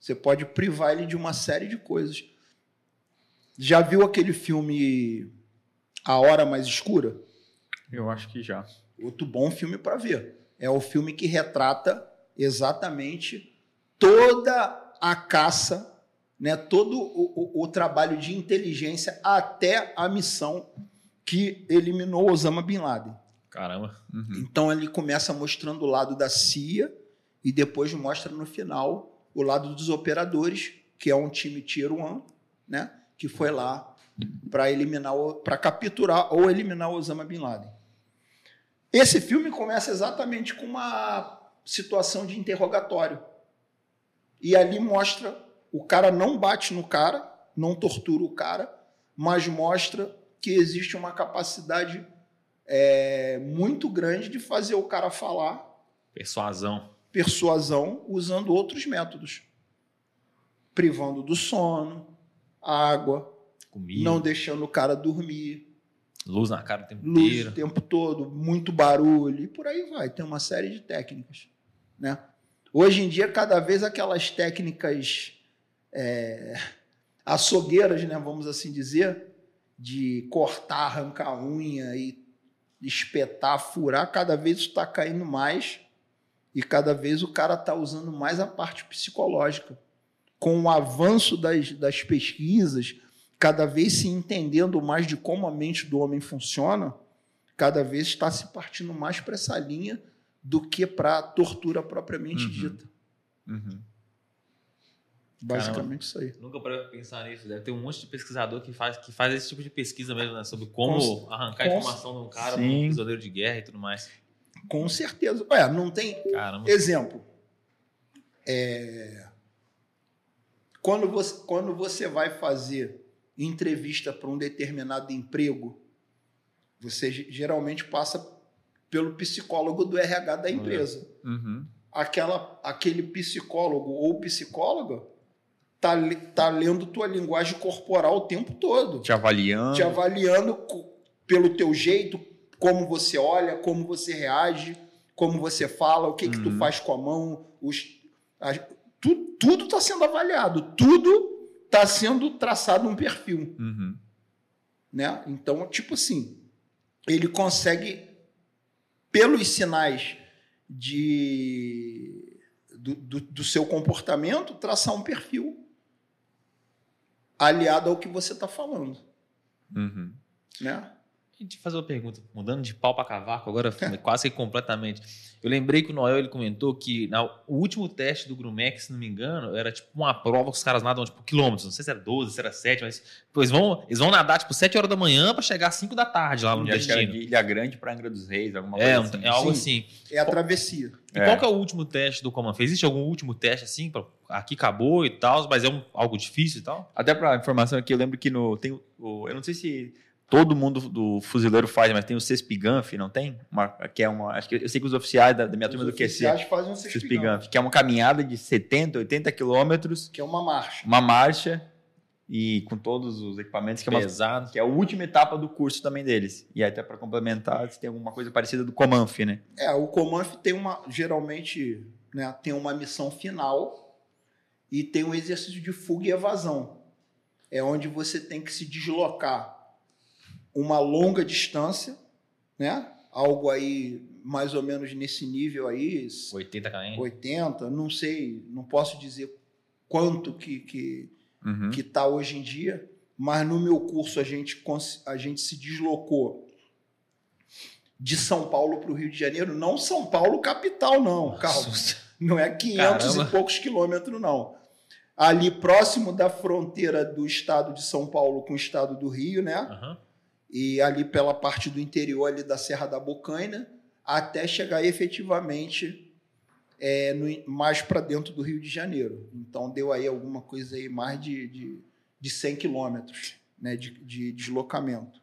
Você pode privar ele de uma série de coisas. Já viu aquele filme A Hora Mais Escura? Eu acho que já. Outro bom filme para ver. É o filme que retrata exatamente toda a caça, né, todo o, o, o trabalho de inteligência até a missão que eliminou Osama Bin Laden. Caramba. Uhum. Então ele começa mostrando o lado da CIA e depois mostra no final o lado dos operadores, que é um time Tier 1, né, que foi lá para eliminar, para capturar ou eliminar Osama Bin Laden. Esse filme começa exatamente com uma situação de interrogatório. E ali mostra o cara não bate no cara, não tortura o cara, mas mostra que existe uma capacidade é, muito grande de fazer o cara falar. Persuasão. Persuasão usando outros métodos. Privando do sono, água, Comida. não deixando o cara dormir. Luz na cara o tempo Luz inteiro. o tempo todo, muito barulho, e por aí vai. Tem uma série de técnicas. Né? Hoje em dia, cada vez aquelas técnicas é, açougueiras, né, vamos assim dizer, de cortar, arrancar unha e espetar, furar, cada vez isso está caindo mais e cada vez o cara está usando mais a parte psicológica. Com o avanço das, das pesquisas, cada vez se entendendo mais de como a mente do homem funciona, cada vez está se partindo mais para essa linha do que para a tortura propriamente uhum. dita. Uhum. Basicamente Caramba, isso aí. Nunca para pensar nisso. Deve ter um monte de pesquisador que faz, que faz esse tipo de pesquisa mesmo, né? Sobre como com, arrancar com, informação de um cara, sim. um prisioneiro de guerra e tudo mais. Com certeza. Ué, não tem. Caramba. Exemplo. É... Quando, você, quando você vai fazer entrevista para um determinado emprego, você geralmente passa pelo psicólogo do RH da empresa. Uhum. Aquela, aquele psicólogo ou psicóloga tá, tá lendo tua linguagem corporal o tempo todo. Te avaliando. Te avaliando pelo teu jeito, como você olha, como você reage, como você fala, o que, uhum. que tu uhum. faz com a mão. Os, a, tu, tudo está sendo avaliado, tudo está sendo traçado um perfil. Uhum. Né? Então, tipo assim, ele consegue, pelos sinais de, do, do, do seu comportamento, traçar um perfil aliado ao que você está falando. Uhum. Né? Te fazer uma pergunta, mudando de pau para cavaco, agora quase que completamente. Eu lembrei que o Noel ele comentou que na, o último teste do Grumex, se não me engano, era tipo uma prova que os caras nadam tipo quilômetros, não sei se era 12, se era 7, mas eles, vão, eles vão nadar tipo 7 horas da manhã para chegar às 5 da tarde lá no dia destino. De Ilha Grande para Angra dos Reis, alguma é, coisa assim. É algo Sim, assim. É a travessia. E é. qual que é o último teste do Command? Existe algum último teste assim? Pra, aqui acabou e tal, mas é um, algo difícil e tal? Até para informação aqui, eu lembro que no. Tem, o, eu não sei se todo mundo do fuzileiro faz, mas tem o Cespiganf, não tem? Uma, que é uma, acho que eu sei que os oficiais da, da minha os turma do QC. Os oficiais fazem um Cespiganf. Que é uma caminhada de 70, 80 quilômetros. Que é uma marcha. Uma marcha e com todos os equipamentos que é, uma, que é a última etapa do curso também deles. E até para complementar, se tem alguma coisa parecida do Comanf, né? É, o Comanf tem uma geralmente, né, tem uma missão final e tem um exercício de fuga e evasão. É onde você tem que se deslocar uma longa distância, né? Algo aí mais ou menos nesse nível aí. 80 km. 80, não sei, não posso dizer quanto que que uhum. que tá hoje em dia, mas no meu curso a gente a gente se deslocou de São Paulo para o Rio de Janeiro, não São Paulo capital não, calma. Não é 500 Caramba. e poucos quilômetros não. Ali próximo da fronteira do estado de São Paulo com o estado do Rio, né? Uhum e ali pela parte do interior ali da Serra da Bocaina, até chegar efetivamente é, no, mais para dentro do Rio de Janeiro. Então deu aí alguma coisa aí mais de, de, de 100 quilômetros né, de, de deslocamento.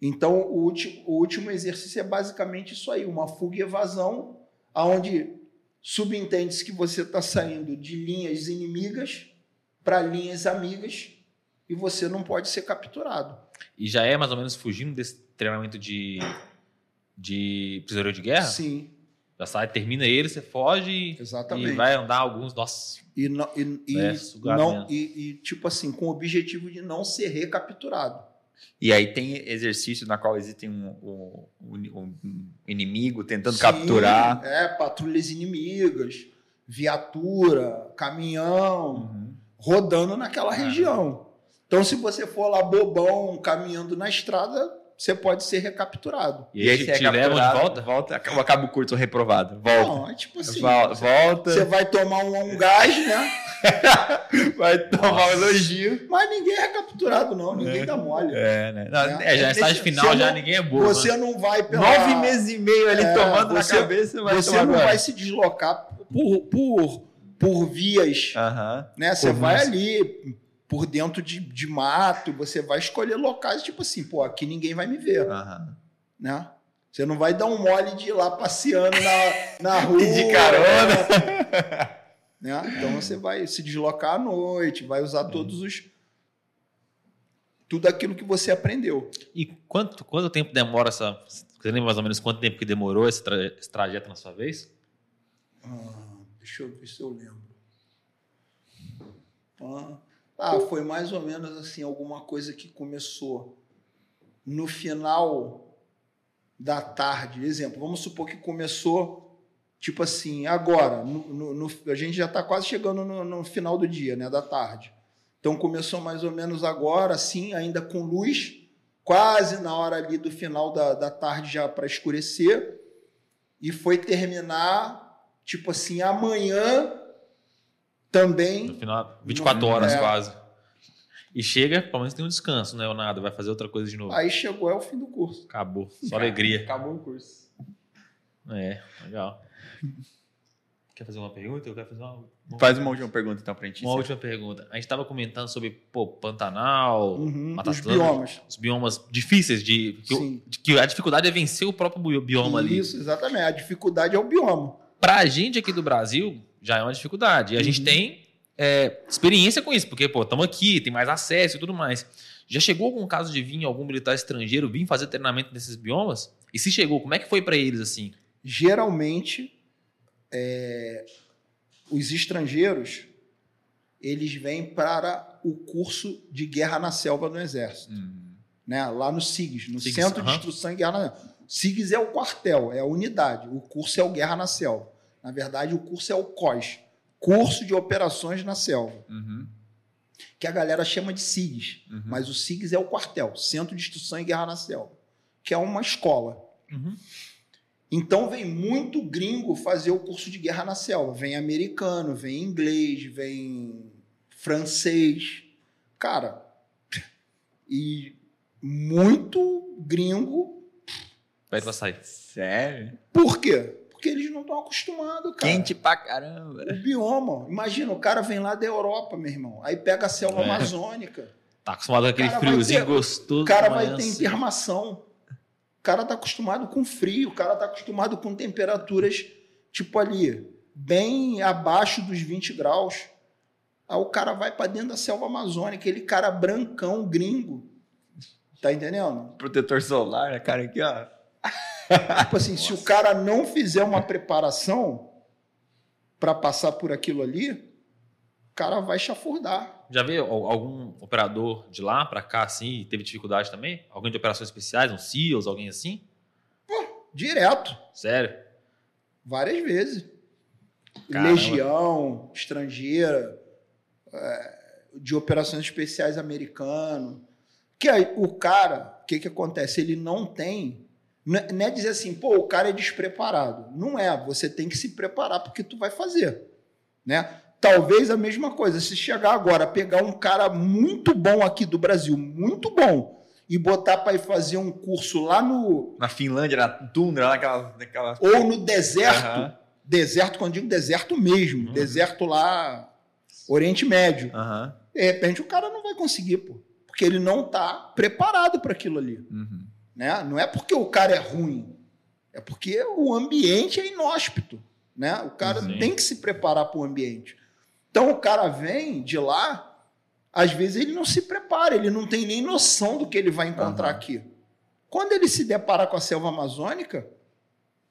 Então o último, o último exercício é basicamente isso aí, uma fuga e evasão, aonde subentende-se que você está saindo de linhas inimigas para linhas amigas e você não pode ser capturado. E já é mais ou menos fugindo desse treinamento de, de prisioneiro de guerra? Sim. Já sai, termina ele, você foge Exatamente. e vai andar alguns. Nossa. E, não, e, e, É, não, e, e, tipo assim, com o objetivo de não ser recapturado. E aí tem exercício na qual existe um, um, um inimigo tentando Sim, capturar. É, patrulhas inimigas, viatura, caminhão, Uhum. rodando naquela Ah. região. Então, se você for lá bobão, caminhando na estrada, você pode ser recapturado. E, aí você te, é te levam de capturado, volta? volta acaba, acaba o curso reprovado. Volta. Não, é tipo assim. Vol- volta, Você vai tomar um, um gás, né? vai tomar um Nossa. elogio. Mas ninguém é recapturado, não. Ninguém dá mole. É, né? Não, É. É, já é estágio Você final, já não- ninguém é bobo. Você né? não vai pela... Nove meses e meio ali É, tomando você- na cabeça, vai Você não agora. vai se deslocar por, por, por vias, Aham. né? Você vai ali por dentro de, de mato, você vai escolher locais, tipo assim, pô, aqui ninguém vai me ver, Aham. né? Você não vai dar um mole de ir lá passeando na, na rua. De carona. Né? Então você vai se deslocar à noite, vai usar todos os. Tudo aquilo que você aprendeu. E quanto, quanto tempo demora essa. Você lembra mais ou menos quanto tempo que demorou esse, tra- esse trajeto na sua vez? Ah, deixa eu ver se eu lembro. Ah, ah, foi mais ou menos assim, alguma coisa que começou no final da tarde. Exemplo, vamos supor que começou, tipo assim, agora. no- no- no- a gente já está quase chegando no, final do dia, né? Da tarde. Então começou mais ou menos agora, assim, ainda com luz, quase na hora ali do final da, da tarde já para escurecer. E foi terminar, tipo assim, amanhã também No final, 24 horas É. quase. E chega, pelo menos tem um descanso, né? Ou nada, vai fazer outra coisa de novo. Aí chegou, é o fim do curso. Acabou. Só alegria. Acabou o curso. É, legal. Quer fazer uma pergunta? Eu quero fazer uma, uma, Faz uma última pergunta então pra gente. uma última pergunta. A gente estava comentando sobre pô, Pantanal, Uhum, Mata os biomas. os biomas difíceis de que, o- Sim. de que a dificuldade é vencer o próprio bio- bioma ali. Isso, exatamente. A dificuldade é o bioma. Pra gente aqui do Brasil, já é uma dificuldade. E a gente Uhum. tem é, experiência com isso, porque, pô, estamos aqui, tem mais acesso e tudo mais. Já chegou algum caso de vir algum militar estrangeiro vir fazer treinamento nesses biomas? E se chegou, como é que foi pra eles assim? Geralmente, é, os estrangeiros, eles vêm para o curso de guerra na selva do Exército. Hum. né? lá no SIGS, no SIGS, Centro de aham. Instrução em Guerra na Selva. SIGS é o quartel, é a unidade. O curso é o Guerra na Selva. Na verdade, o curso é o COS, Curso de Operações na Selva, Uhum. que a galera chama de SIGS, Uhum. mas o SIGS é o quartel, Centro de Instrução em Guerra na Selva, que é uma escola. Então vem muito gringo fazer o curso de guerra na selva. Vem americano, vem inglês, vem francês. Cara, e muito gringo. Pra sair. Sério? Por quê? Porque eles não estão acostumados, cara. Quente pra caramba. O bioma. Imagina, o cara vem lá da Europa, meu irmão. Aí pega a selva É. amazônica. Tá acostumado com aquele friozinho ter- gostoso. O cara vai ter cedo. intermação. O cara tá acostumado com frio, o cara tá acostumado com temperaturas, tipo ali, bem abaixo dos 20 graus. Aí o cara vai para dentro da selva amazônica, aquele cara brancão, gringo. Tá entendendo? Protetor solar, né, cara? Aqui, ó. Tipo assim, se o cara não fizer uma preparação para passar por aquilo ali, o cara vai chafurdar. Já veio al- algum operador de lá pra cá assim e teve dificuldade também? Alguém de operações especiais, um SEALs, alguém assim? Direto. Sério? Várias vezes. Caramba. Legião, estrangeira, é, de operações especiais americano. Que aí o cara, o que, que acontece? Ele não tem. Não é, não é dizer assim, pô, o cara é despreparado. Não é. Você tem que se preparar porque tu vai fazer. Né? Talvez a mesma coisa. Se chegar agora, pegar um cara muito bom aqui do Brasil, muito bom, e botar para ir fazer um curso lá no. Na Finlândia, na tundra, naquela. naquela... ou no deserto. Aham. Deserto, quando digo deserto mesmo, Uhum. deserto lá, Oriente Médio. Aham. De repente o cara não vai conseguir, pô, porque ele não está preparado para aquilo ali. Uhum. Né? Não é porque o cara é ruim, é porque o ambiente é inóspito. Né? O cara Sim. tem que se preparar para o ambiente. Então o cara vem de lá às vezes ele não se prepara, ele não tem nem noção do que ele vai encontrar uhum. aqui. Quando ele se depara com a selva amazônica,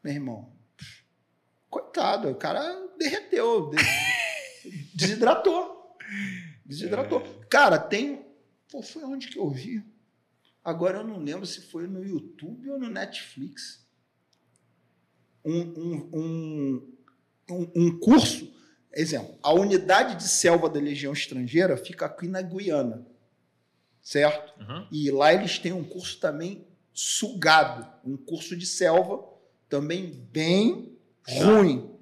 meu irmão, coitado, o cara derreteu, desidratou. Desidratou. É. Cara, tem. Pô, foi onde que eu vi? Agora eu não lembro se foi no YouTube ou no Netflix. Um, um, um, um, um curso. Exemplo, a unidade de selva da Legião Estrangeira fica aqui na Guiana. Certo? Uhum. E lá eles têm um curso também sugado, um curso de selva também bem ruim,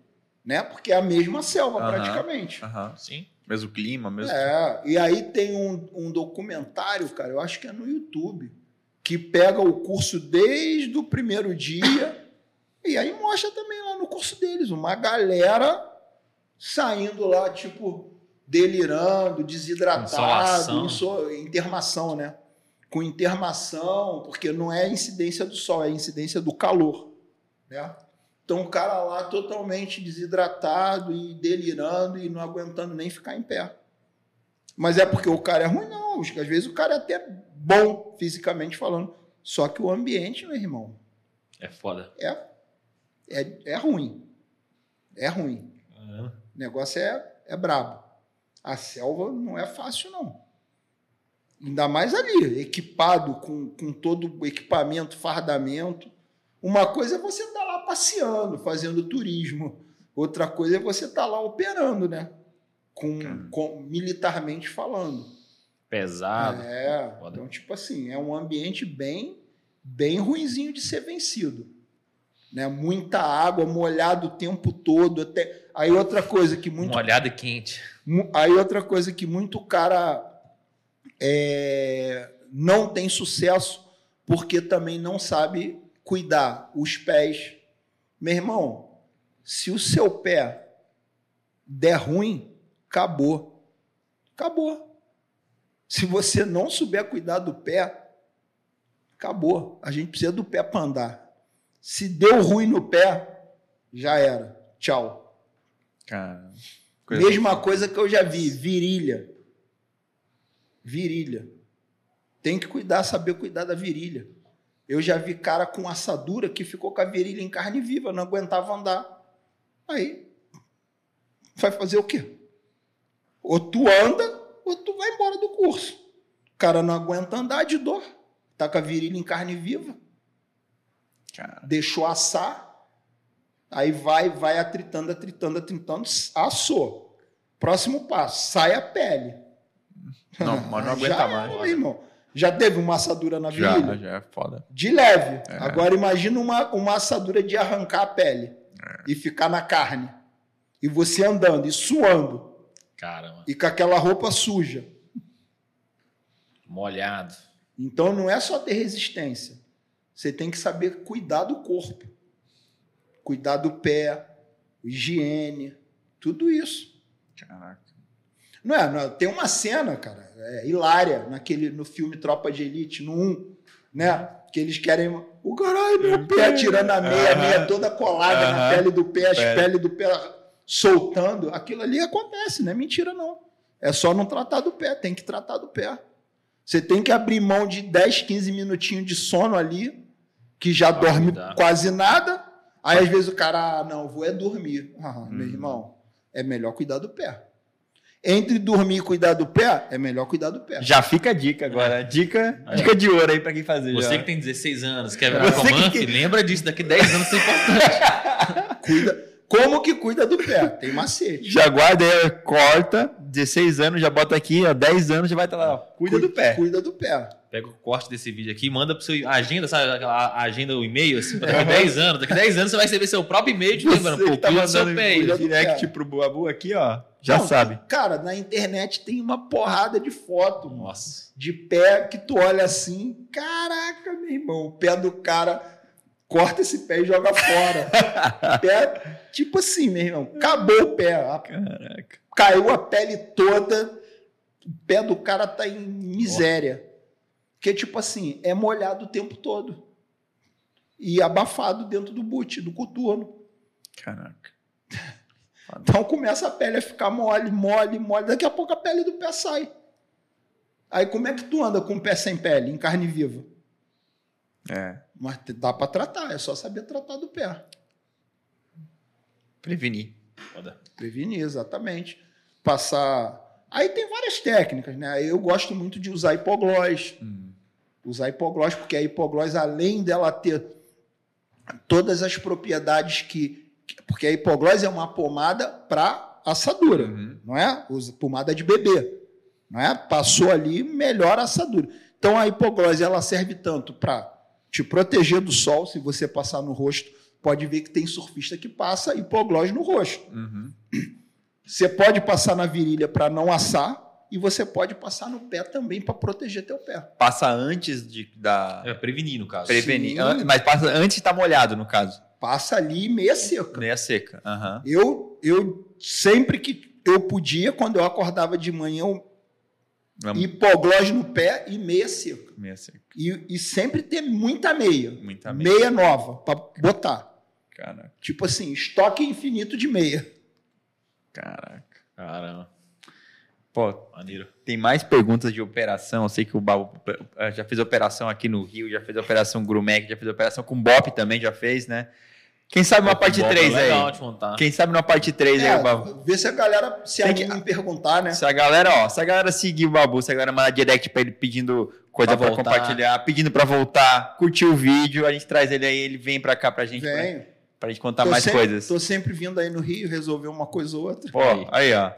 né? Porque é a mesma selva uhum. praticamente. Uhum. Sim. Mesmo clima, mesmo. É, e aí tem um, um documentário, cara, eu acho que é no YouTube, que pega o curso desde o primeiro dia e aí mostra também lá no curso deles uma galera saindo lá, tipo, delirando, desidratado, inso, intermação, né? Com intermação, porque não é incidência do sol, é incidência do calor, né? Então o cara lá totalmente desidratado e delirando e não aguentando nem ficar em pé. Mas é porque o cara é ruim, não. Às vezes o cara é até bom fisicamente falando. Só que o ambiente, meu irmão. É foda. É, é, é ruim. É ruim. Uhum. O negócio é, é brabo. A selva não é fácil, não. Ainda mais ali, equipado com, com todo o equipamento, fardamento. Uma coisa é você lá passeando, fazendo turismo. Outra coisa é você estar tá lá operando, né? Com, com, militarmente falando. Pesado. É. Foda. Então, tipo assim, é um ambiente bem, bem ruinzinho de ser vencido. Né? Muita água, molhado o tempo todo. Até... Aí outra coisa que muito. Molhado e quente. Aí outra coisa que muito cara é... não tem sucesso porque também não sabe cuidar os pés. Meu irmão, se o seu pé der ruim, acabou. Acabou. Se você não souber cuidar do pé, acabou. A gente precisa do pé para andar. Se deu ruim no pé, já era. Tchau. Cara, Mesma coisa que eu já vi, virilha. Virilha. Tem que cuidar, saber cuidar da virilha. Eu já vi cara com assadura que ficou com a virilha em carne viva, não aguentava andar. Aí, vai fazer o quê? Ou tu anda, ou tu vai embora do curso. O cara não aguenta andar de dor. Tá com a virilha em carne viva. Cara. Deixou assar. Aí vai, vai atritando, atritando, atritando, assou. Próximo passo, sai a pele. Não, mas não aguenta Já mais. É, irmão. Já teve uma assadura na virilha? Já, já é foda. De leve. É. Agora imagina uma, uma assadura de arrancar a pele é. e ficar na carne. E você andando e suando. Caramba. E com aquela roupa suja. Molhado. Então não é só ter resistência. Você tem que saber cuidar do corpo. Cuidar do pé, higiene, tudo isso. Caraca. Não é, não é, tem uma cena, cara, é, hilária, naquele, no filme Tropa de Elite, no 1, né? Que eles querem. O caralho, meu pé tirando a meia, a meia toda colada na pele do pé, as pele. pele do pé soltando. Aquilo ali acontece, não é mentira, não. É só não tratar do pé, tem que tratar do pé. Você tem que abrir mão de 10, 15 minutinhos de sono ali, que já dorme quase nada. Aí às vezes o cara, ah, não, vou é dormir. Ah, hum. Meu irmão, é melhor cuidar do pé entre dormir e cuidar do pé, é melhor cuidar do pé. Já fica a dica agora. Dica, é. dica de ouro aí para quem fazer. Você já. que tem 16 anos, quer virar comandante, que... lembra disso, daqui 10 anos isso é importante. Cuida. Como que cuida do pé? Tem macete. Já guarda aí, corta, 16 anos, já bota aqui, ó, 10 anos já vai estar lá. Ó, cuida, cuida, do pé. Cuida do pé. Pega o corte desse vídeo aqui, manda pro seu agenda, sabe aquela agenda, o e-mail, assim, daqui 10 anos. Daqui 10 anos você vai receber seu próprio e-mail te lembrando, pô, tá cuida do seu pé. Direct pro Buabu aqui, ó. Já Não, sabe. Cara, na internet tem uma porrada de foto Nossa. de pé que tu olha assim, caraca, meu irmão, o pé do cara corta esse pé e joga fora. pé, tipo assim, meu irmão, acabou o pé. Caraca. Caiu a pele toda, o pé do cara tá em miséria. Porque, tipo assim, é molhado o tempo todo. E abafado dentro do boot, do coturno. Caraca. Então começa a pele a ficar mole, mole, mole. Daqui a pouco a pele do pé sai. Aí como é que tu anda com o pé sem pele, em carne viva? É. Mas dá para tratar, é só saber tratar do pé. Prevenir. Foda. Prevenir, exatamente. Passar. Aí tem várias técnicas, né? Eu gosto muito de usar hipoglós. Hum. Usar hipoglós, porque a hipoglós, além dela ter todas as propriedades que. Porque a hipoglós é uma pomada para assadura, Uhum. não é? Usa pomada de bebê, não é? Passou ali, melhora a assadura. Então a hipoglós ela serve tanto para te proteger do sol, se você passar no rosto, pode ver que tem surfista que passa hipoglós no rosto. Uhum. Você pode passar na virilha para não assar e você pode passar no pé também para proteger teu pé. Passa antes de, da. É prevenir, no caso. Prevenir. Sim. An- Mas passa antes de estar molhado, no caso. Passa ali meia seca. Meia seca. Aham. Eu, eu sempre que eu podia, quando eu acordava de manhã, eu Hipoglós no pé e meia seca. Meia seca. E, e sempre ter muita meia. Muita meia. Meia nova para botar. Caraca. Tipo assim, estoque infinito de meia. Caraca. Caramba, Pô, maneiro. tem mais perguntas de operação. Eu sei que o Babu eh, já fez operação aqui no Rio, já fez operação Grumec, já fez operação com Bop também, já fez, né? Quem sabe uma parte Bom, 3 aí? Quem sabe uma parte 3 aí, o Babu? É, vê se a galera se Tem que- anima perguntar, né? Se a galera, ó, se a galera seguir o Babu, se a galera mandar direct pra ele pedindo coisa Pra pra, compartilhar, pedindo pra voltar, curtir o vídeo, a gente traz ele aí, ele vem pra cá pra gente, pra, Venho. pra gente contar Tô mais sempre- coisas. Tô sempre vindo aí no Rio resolver uma coisa ou outra. Pô, aí, ó.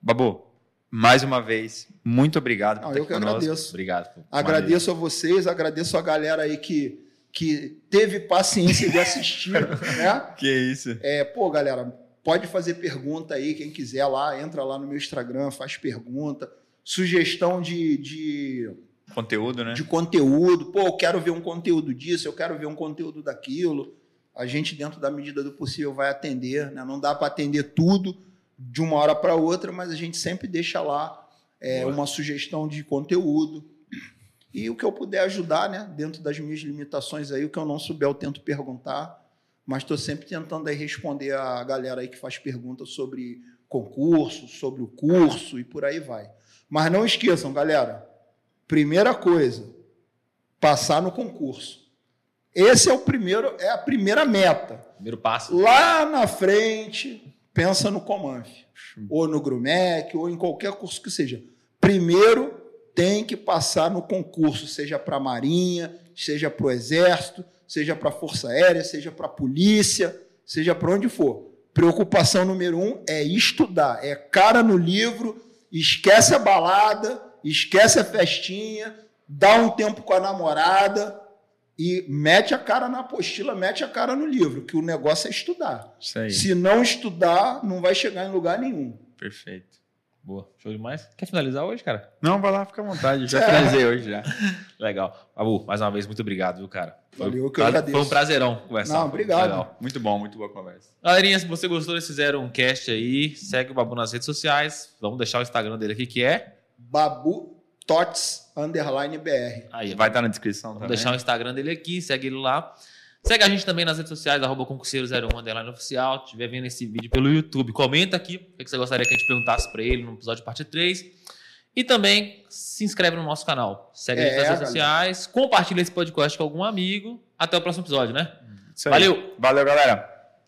Babu, mais uma vez, muito obrigado por Não, eu que conosco. agradeço. Obrigado. pô. Agradeço a vocês, agradeço a galera aí que, que teve paciência de assistir, né? Que isso. É, pô, galera, pode fazer pergunta aí, quem quiser lá, entra lá no meu Instagram, faz pergunta. Sugestão de, de, Conteúdo, né? de conteúdo. Pô, eu quero ver um conteúdo disso, eu quero ver um conteúdo daquilo. A gente, dentro da medida do possível, vai atender. Né? Não dá para atender tudo de uma hora para outra, mas a gente sempre deixa lá é, uma sugestão de conteúdo. E o que eu puder ajudar, né? Dentro das minhas limitações aí, o que eu não souber, eu tento perguntar. Mas estou sempre tentando aí responder a galera aí que faz perguntas sobre concurso, sobre o curso e por aí vai. Mas não esqueçam, galera. Primeira coisa, passar no concurso. Esse é o primeiro, é a primeira meta. Primeiro passo. Lá na frente, pensa no Comanf, ou no Grumec, ou em qualquer curso que seja. Primeiro tem que passar no concurso, seja para a Marinha, seja para o Exército, seja para a Força Aérea, seja para a Polícia, seja para onde for. Preocupação número um é estudar, é cara no livro, esquece a balada, esquece a festinha, dá um tempo com a namorada e mete a cara na apostila, mete a cara no livro, que o negócio é estudar. Se não estudar, não vai chegar em lugar nenhum. Perfeito. Boa. Show demais. Quer finalizar hoje, cara? Não, vai lá, fica à vontade. Já É. finalizei hoje já. Legal. Babu, mais uma vez, muito obrigado, viu, cara? Foi- Valeu, que eu Foi agradeço. um prazerão conversar. Não, obrigado. Legal. Muito bom, muito boa conversa. Galerinha, se você gostou desse Zero um cast aí, segue o Babu nas redes sociais. Vamos deixar o Instagram dele aqui, que é. Babu Tots underline BR. Aí, Vai estar na descrição Vamos também. deixar o Instagram dele aqui, segue ele lá. Segue a gente também nas redes sociais, arroba concurseiro01 underline oficial. Se estiver vendo esse vídeo pelo YouTube, comenta aqui o que você gostaria que a gente perguntasse para ele no episódio parte 3. E também se inscreve no nosso canal. Segue a gente É, nas redes galera. sociais. Compartilha esse podcast com algum amigo. Até o próximo episódio, né? Valeu! Valeu, galera.